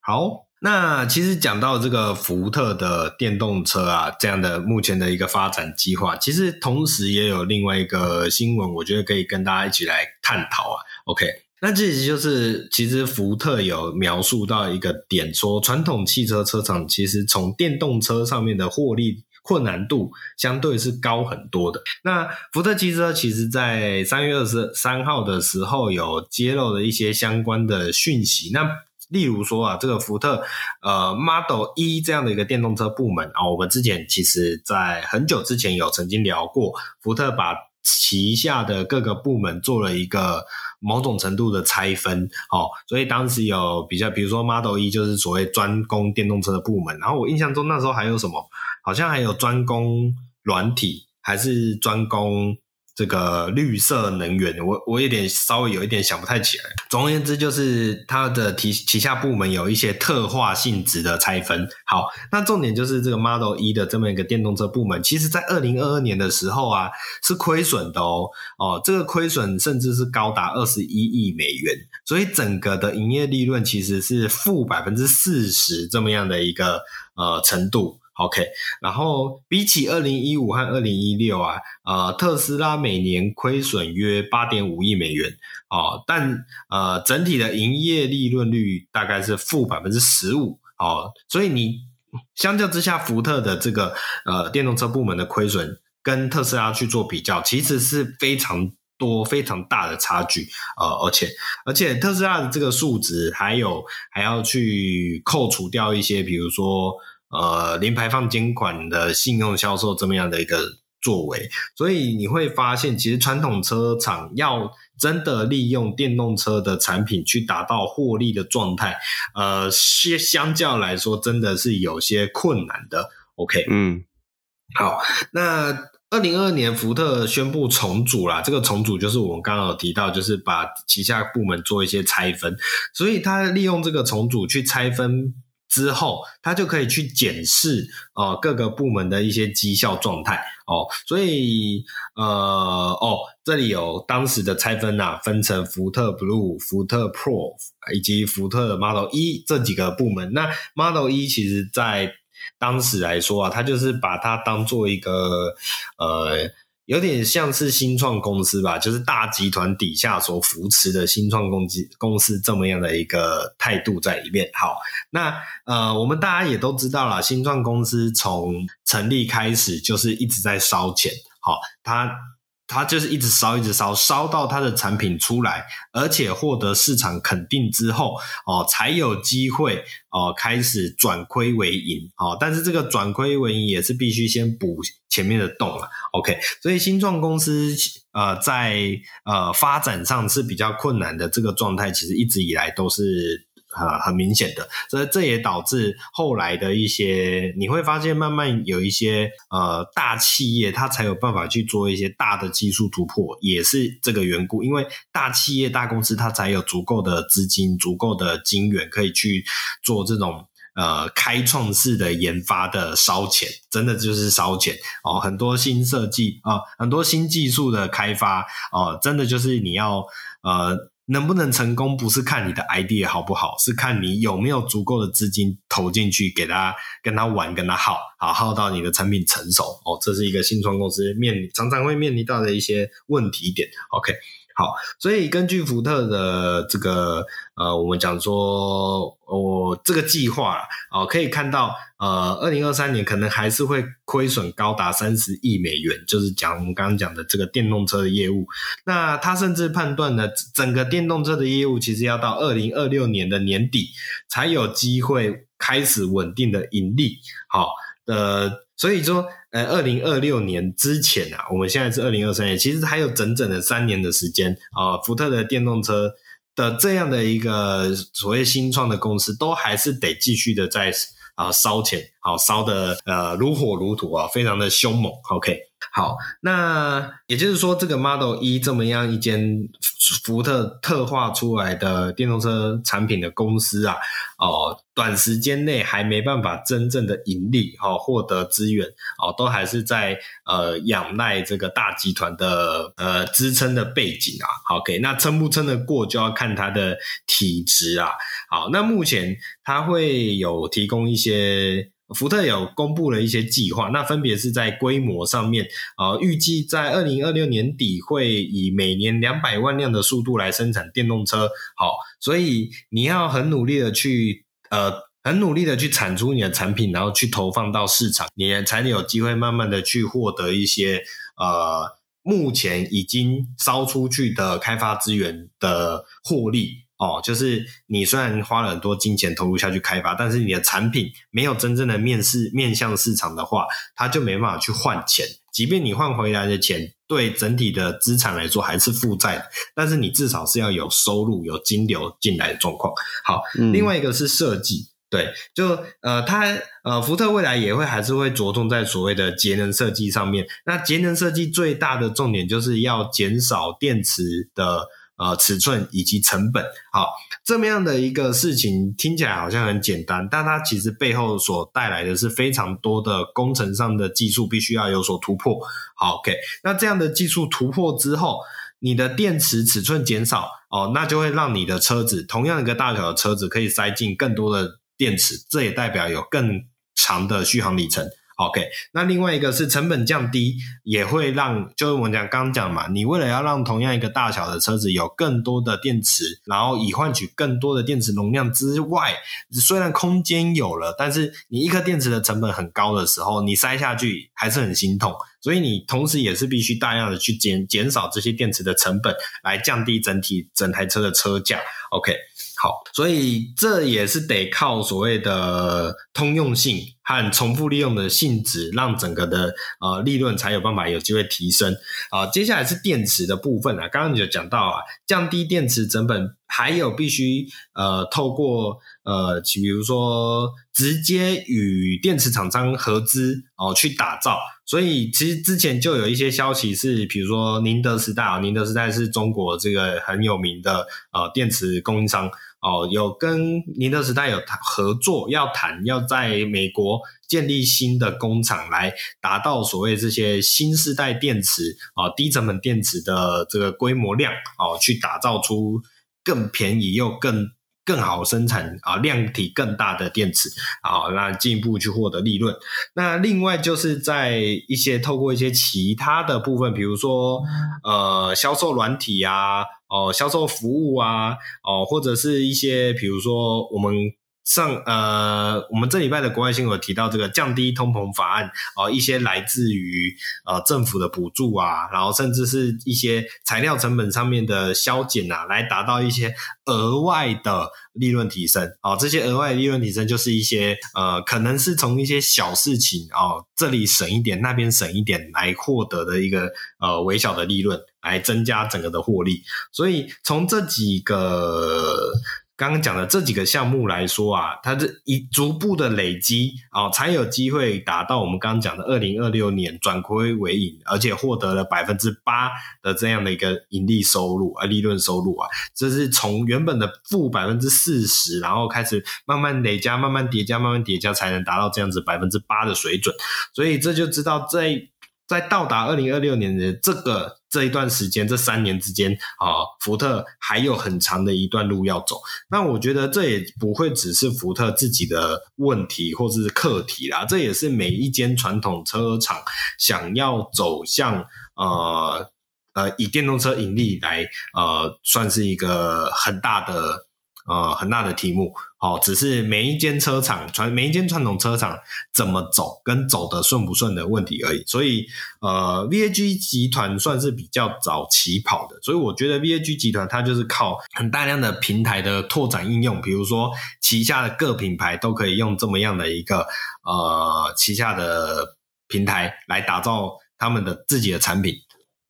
Speaker 1: 好，那其实讲到这个福特的电动车啊，这样的目前的一个发展计划，其实同时也有另外一个新闻，我觉得可以跟大家一起来探讨啊。OK。那这就是，其实福特有描述到一个点，说传统汽车车厂其实从电动车上面的获利困难度相对是高很多的。那福特汽车其实在三月二十三号的时候有揭露了一些相关的讯息。那例如说啊，这个福特呃 Model E 这样的一个电动车部门啊，我们之前其实在很久之前有曾经聊过，福特把旗下的各个部门做了一个。某种程度的拆分，哦，所以当时有比较，比如说 Model E 就是所谓专攻电动车的部门，然后我印象中那时候还有什么，好像还有专攻软体，还是专攻。这个绿色能源，我我有点稍微有一点想不太起来。总而言之，就是它的旗旗下部门有一些特化性质的拆分。好，那重点就是这个 Model E 的这么一个电动车部门，其实在二零二二年的时候啊，是亏损的哦。哦，这个亏损甚至是高达二十一亿美元，所以整个的营业利润其实是负百分之四十这么样的一个呃程度。OK，然后比起二零一五和二零一六啊，呃，特斯拉每年亏损约八点五亿美元哦，但呃，整体的营业利润率大概是负百分之十五哦，所以你相较之下，福特的这个呃电动车部门的亏损跟特斯拉去做比较，其实是非常多、非常大的差距呃，而且而且特斯拉的这个数值还有还要去扣除掉一些，比如说。呃，零排放监管的信用销售这么样的一个作为，所以你会发现，其实传统车厂要真的利用电动车的产品去达到获利的状态，呃，相相较来说，真的是有些困难的。OK，
Speaker 2: 嗯，
Speaker 1: 好，那二零二二年福特宣布重组啦，这个重组就是我们刚刚有提到，就是把旗下部门做一些拆分，所以他利用这个重组去拆分。之后，他就可以去检视呃各个部门的一些绩效状态哦，所以呃哦，这里有当时的拆分啊，分成福特 Blue、福特 Pro 以及福特 Model E 这几个部门。那 Model E 其实在当时来说啊，它就是把它当做一个呃。有点像是新创公司吧，就是大集团底下所扶持的新创公司公司这么样的一个态度在里面。好，那呃，我们大家也都知道了，新创公司从成立开始就是一直在烧钱。好，它。他就是一直烧，一直烧，烧到他的产品出来，而且获得市场肯定之后，哦，才有机会哦开始转亏为盈，哦，但是这个转亏为盈也是必须先补前面的洞了，OK，所以新创公司呃在呃发展上是比较困难的，这个状态其实一直以来都是呃很明显的，所以这也导致后来的一些你会发现，慢慢有一些呃大企业，它才有办法去做一些大的技术突破，也是这个缘故，因为大企业大公司它才有足够的资金、足够的金源可以去做这种。呃，开创式的研发的烧钱，真的就是烧钱哦。很多新设计啊，很多新技术的开发哦，真的就是你要呃，能不能成功，不是看你的 idea 好不好，是看你有没有足够的资金投进去，给他跟他玩，跟他耗，好耗到你的产品成熟哦。这是一个新创公司面临常常会面临到的一些问题点。OK。好，所以根据福特的这个呃，我们讲说，我、哦、这个计划啊、哦，可以看到，呃，二零二三年可能还是会亏损高达三十亿美元，就是讲我们刚刚讲的这个电动车的业务。那他甚至判断呢，整个电动车的业务其实要到二零二六年的年底才有机会开始稳定的盈利。好，呃。所以说，呃，二零二六年之前啊，我们现在是二零二三年，其实还有整整的三年的时间啊，福特的电动车的这样的一个所谓新创的公司，都还是得继续的在啊烧钱，好烧的呃如火如荼啊，非常的凶猛。OK，好，那也就是说，这个 Model E 这么样一间福特特化出来的电动车产品的公司啊，哦。短时间内还没办法真正的盈利，哈，获得资源，哦，都还是在呃仰赖这个大集团的呃支撑的背景啊。OK，那撑不撑得过就要看它的体质啊。好，那目前它会有提供一些，福特有公布了一些计划，那分别是在规模上面，呃，预计在二零二六年底会以每年两百万辆的速度来生产电动车。好，所以你要很努力的去。呃，很努力的去产出你的产品，然后去投放到市场，你才能有机会慢慢的去获得一些呃，目前已经烧出去的开发资源的获利哦。就是你虽然花了很多金钱投入下去开发，但是你的产品没有真正的面试面向市场的话，它就没办法去换钱。即便你换回来的钱对整体的资产来说还是负债的，但是你至少是要有收入、有金流进来的状况。好，嗯、另外一个是设计，对，就呃，它呃，福特未来也会还是会着重在所谓的节能设计上面。那节能设计最大的重点就是要减少电池的。呃，尺寸以及成本，好，这么样的一个事情听起来好像很简单，但它其实背后所带来的是非常多的工程上的技术，必须要有所突破。好，OK，那这样的技术突破之后，你的电池尺寸减少，哦，那就会让你的车子同样一个大小的车子可以塞进更多的电池，这也代表有更长的续航里程。OK，那另外一个是成本降低，也会让就是我们讲刚刚讲嘛，你为了要让同样一个大小的车子有更多的电池，然后以换取更多的电池容量之外，虽然空间有了，但是你一颗电池的成本很高的时候，你塞下去还是很心痛，所以你同时也是必须大量的去减减少这些电池的成本，来降低整体整台车的车价。OK。好，所以这也是得靠所谓的通用性和重复利用的性质，让整个的呃利润才有办法有机会提升。啊、接下来是电池的部分啊，刚刚你就讲到啊，降低电池成本，还有必须呃透过呃，比如说直接与电池厂商合资哦、去打造。所以其实之前就有一些消息是，比如说宁德时代啊，宁德时代是中国这个很有名的呃电池供应商。哦，有跟宁德时代有谈合作，要谈要在美国建立新的工厂，来达到所谓这些新世代电池啊、低成本电池的这个规模量哦，去打造出更便宜又更更好生产啊，量体更大的电池啊，那进一步去获得利润。那另外就是在一些透过一些其他的部分，比如说呃，销售软体啊。哦，销售服务啊，哦，或者是一些，比如说我们上呃，我们这礼拜的国外新闻有提到这个降低通膨法案，哦，一些来自于呃政府的补助啊，然后甚至是一些材料成本上面的削减啊，来达到一些额外的利润提升。哦，这些额外的利润提升就是一些呃，可能是从一些小事情哦，这里省一点，那边省一点来获得的一个呃微小的利润。来增加整个的获利，所以从这几个刚刚讲的这几个项目来说啊，它是一逐步的累积啊，才有机会达到我们刚刚讲的二零二六年转亏为盈，而且获得了百分之八的这样的一个盈利收入啊，利润收入啊，这是从原本的负百分之四十，然后开始慢慢累加、慢慢叠加、慢慢叠加，才能达到这样子百分之八的水准。所以这就知道在。在到达二零二六年的这个这一段时间，这三年之间啊，福特还有很长的一段路要走。那我觉得这也不会只是福特自己的问题或者是课题啦，这也是每一间传统车厂想要走向呃呃以电动车盈利来呃算是一个很大的。呃，很大的题目，哦，只是每一间车厂传每一间传统车厂怎么走，跟走的顺不顺的问题而已。所以，呃，VAG 集团算是比较早起跑的，所以我觉得 VAG 集团它就是靠很大量的平台的拓展应用，比如说旗下的各品牌都可以用这么样的一个呃旗下的平台来打造他们的自己的产品，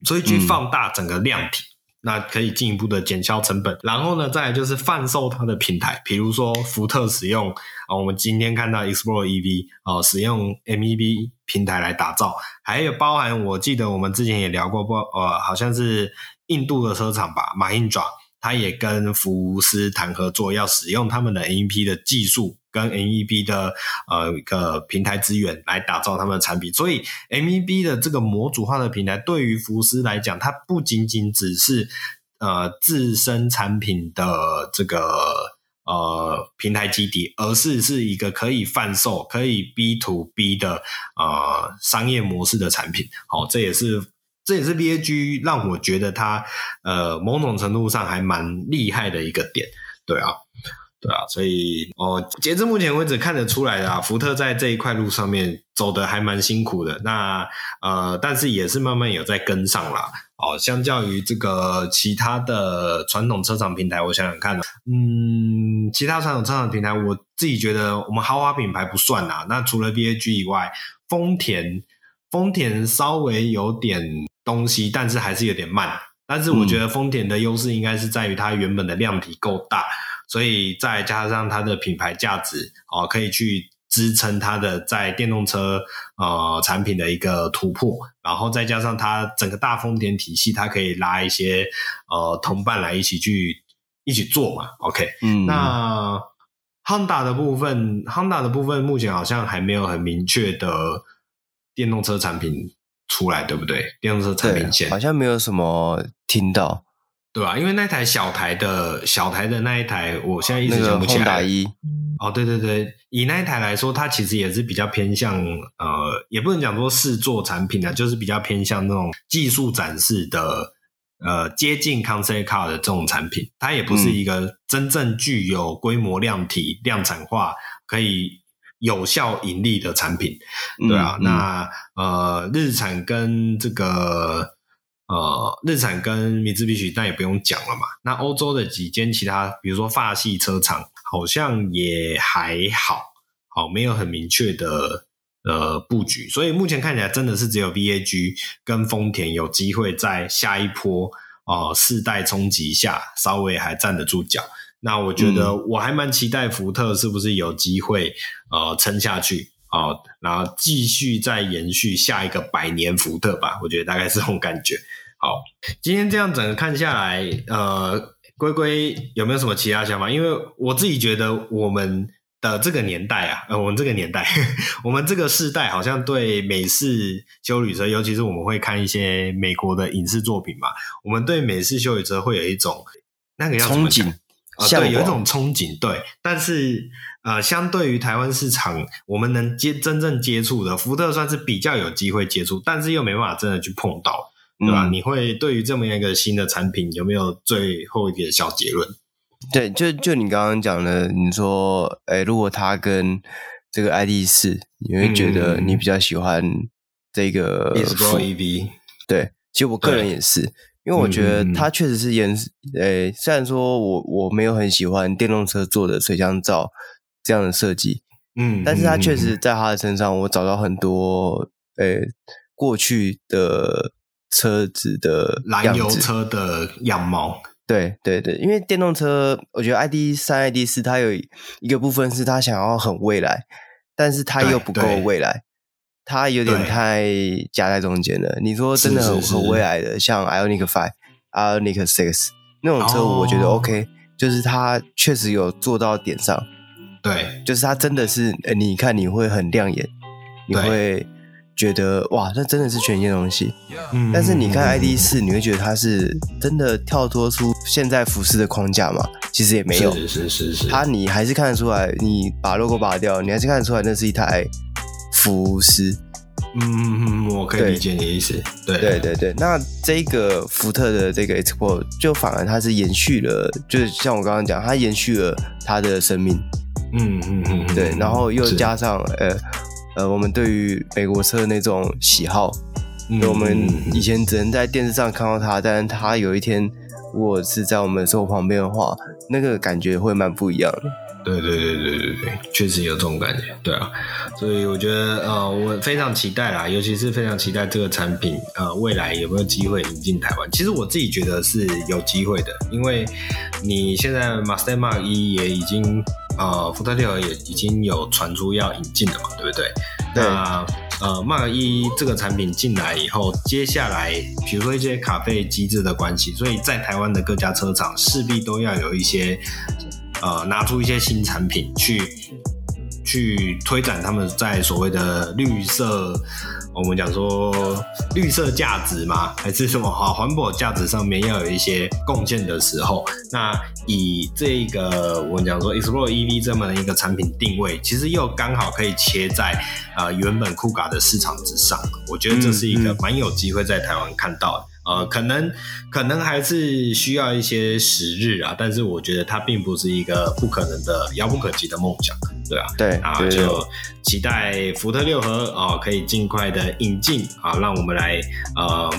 Speaker 1: 所以去放大整个量体。嗯那可以进一步的减消成本，然后呢，再就是贩售它的平台，比如说福特使用啊，我们今天看到 Explore EV 啊，使用 MEB 平台来打造，还有包含我记得我们之前也聊过，不呃，好像是印度的车厂吧马印爪。他也跟福斯谈合作，要使用他们的 MEB 的技术跟 MEB 的呃一个平台资源来打造他们的产品。所以 MEB 的这个模组化的平台，对于福斯来讲，它不仅仅只是呃自身产品的这个呃平台基底，而是是一个可以贩售、可以 B to B 的呃商业模式的产品。好，这也是。这也是 VAG 让我觉得它呃某种程度上还蛮厉害的一个点，对啊，对啊，所以哦，截至目前为止看得出来的啊，福特在这一块路上面走得还蛮辛苦的，那呃，但是也是慢慢有在跟上啦。哦，相较于这个其他的传统车厂平台，我想想看，嗯，其他传统车厂平台，我自己觉得我们豪华品牌不算啦，那除了 VAG 以外，丰田，丰田稍微有点。东西，但是还是有点慢。但是我觉得丰田的优势应该是在于它原本的量体够大，嗯、所以再加上它的品牌价值哦，可以去支撑它的在电动车呃产品的一个突破。然后再加上它整个大丰田体系，它可以拉一些呃同伴来一起去一起做嘛。OK，嗯，那 Honda 的部分，Honda 的部分目前好像还没有很明确的电动车产品。出来对不对？电动车产品线
Speaker 2: 好像没有什么听到，
Speaker 1: 对吧？因为那台小台的小台的那一台，我现在一直想不起来。哦，对对对，以那一台来说，它其实也是比较偏向呃，也不能讲说试做产品啊，就是比较偏向那种技术展示的，呃，接近 concept car 的这种产品。它也不是一个真正具有规模量体、量产化可以。有效盈利的产品，对啊，嗯嗯、那呃，日产跟这个呃，日产跟米兹比许那也不用讲了嘛。那欧洲的几间其他，比如说法系车厂，好像也还好，好没有很明确的呃布局。所以目前看起来，真的是只有 VAG 跟丰田有机会在下一波呃世代冲击下，稍微还站得住脚。那我觉得我还蛮期待福特是不是有机会呃撑下去啊、呃，然后继续再延续下一个百年福特吧。我觉得大概是这种感觉。好，今天这样整个看下来，呃，龟龟有没有什么其他想法？因为我自己觉得我们的这个年代啊，呃，我们这个年代，(laughs) 我们这个世代好像对美式修旅车，尤其是我们会看一些美国的影视作品嘛，我们对美式修旅车会有一种那个叫憧憬。啊，对，有一种憧憬，对，但是呃，相对于台湾市场，我们能接真正接触的福特算是比较有机会接触，但是又没办法真的去碰到，对吧？嗯、你会对于这么一个新的产品有没有最后一个小结论？
Speaker 2: 对，就就你刚刚讲的，你说，哎，如果它跟这个 ID.4，你会觉得你比较喜欢这
Speaker 1: 个 EV？
Speaker 2: 对，其实我个人也是。因为我觉得它确实是延，诶、嗯欸，虽然说我我没有很喜欢电动车做的水箱罩这样的设计，嗯，但是它确实在它的身上，我找到很多，诶、欸，过去的车子的
Speaker 1: 燃油车的样貌，
Speaker 2: 对对对，因为电动车，我觉得 ID 三、ID 四它有一个部分是它想要很未来，但是它又不够未来，它有点太夹在中间了。你说真的很很未来的，像 Ionic Five、Ionic Six 那种车，我觉得 OK，、哦、就是它确实有做到点上。
Speaker 1: 对，
Speaker 2: 就是它真的是，你看你会很亮眼，你会。觉得哇，那真的是全新的东西。嗯，但是你看 ID 四，你会觉得它是真的跳脱出现在服饰的框架吗？其实也没有，
Speaker 1: 是是是是。
Speaker 2: 它你还是看得出来，你把 logo 拔掉，你还是看得出来那是一台福斯。
Speaker 1: 嗯，我可以理解你的意思。对
Speaker 2: 对对对，那这个福特的这个 Export 就反而它是延续了，就是像我刚刚讲，它延续了它的生命。
Speaker 1: 嗯嗯嗯，
Speaker 2: 对，然后又加上呃。呃，我们对于美国车的那种喜好，嗯，我们以前只能在电视上看到它，但是它有一天如果是在我们生活旁边的话，那个感觉会蛮不一样的。
Speaker 1: 对对对对对对，确实有这种感觉。对啊，所以我觉得呃，我非常期待啦，尤其是非常期待这个产品呃，未来有没有机会引进台湾？其实我自己觉得是有机会的，因为你现在 Mustang Mark 一也已经。呃，福特六合也已经有传出要引进了嘛，对不对？
Speaker 2: 对。
Speaker 1: 那呃，Mark 一这个产品进来以后，接下来比如说一些卡费机制的关系，所以在台湾的各家车厂势必都要有一些呃，拿出一些新产品去去推展他们在所谓的绿色。我们讲说绿色价值嘛，还是什么好环保价值上面要有一些贡献的时候，那以这个我们讲说 Explorer EV 这么的一个产品定位，其实又刚好可以切在呃原本 Kuga 的市场之上，我觉得这是一个蛮有机会在台湾看到的。呃，可能可能还是需要一些时日啊，但是我觉得它并不是一个不可能的、遥不可及的梦想，对啊，
Speaker 2: 对
Speaker 1: 啊，就期待福特六合啊、呃、可以尽快的引进啊，让我们来呃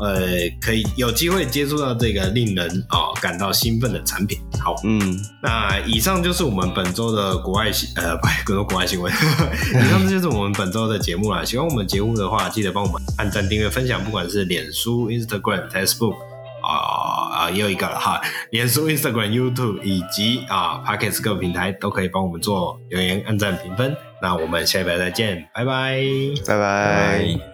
Speaker 1: 呃可以有机会接触到这个令人啊、呃、感到兴奋的产品。好，
Speaker 2: 嗯，
Speaker 1: 那以上就是我们本周的国外新呃不，更多国外新闻。(laughs) 以上这就是我们本周的节目啦。喜欢我们节目的话，记得帮我们按赞、订阅、分享，不管是脸书、Instagram、Instagram Facebook 啊啊，又一个了哈，脸书、Instagram、YouTube 以及啊 Podcast 各个平台都可以帮我们做留言、按赞、评分。那我们下礼拜再见，拜拜，
Speaker 2: 拜拜。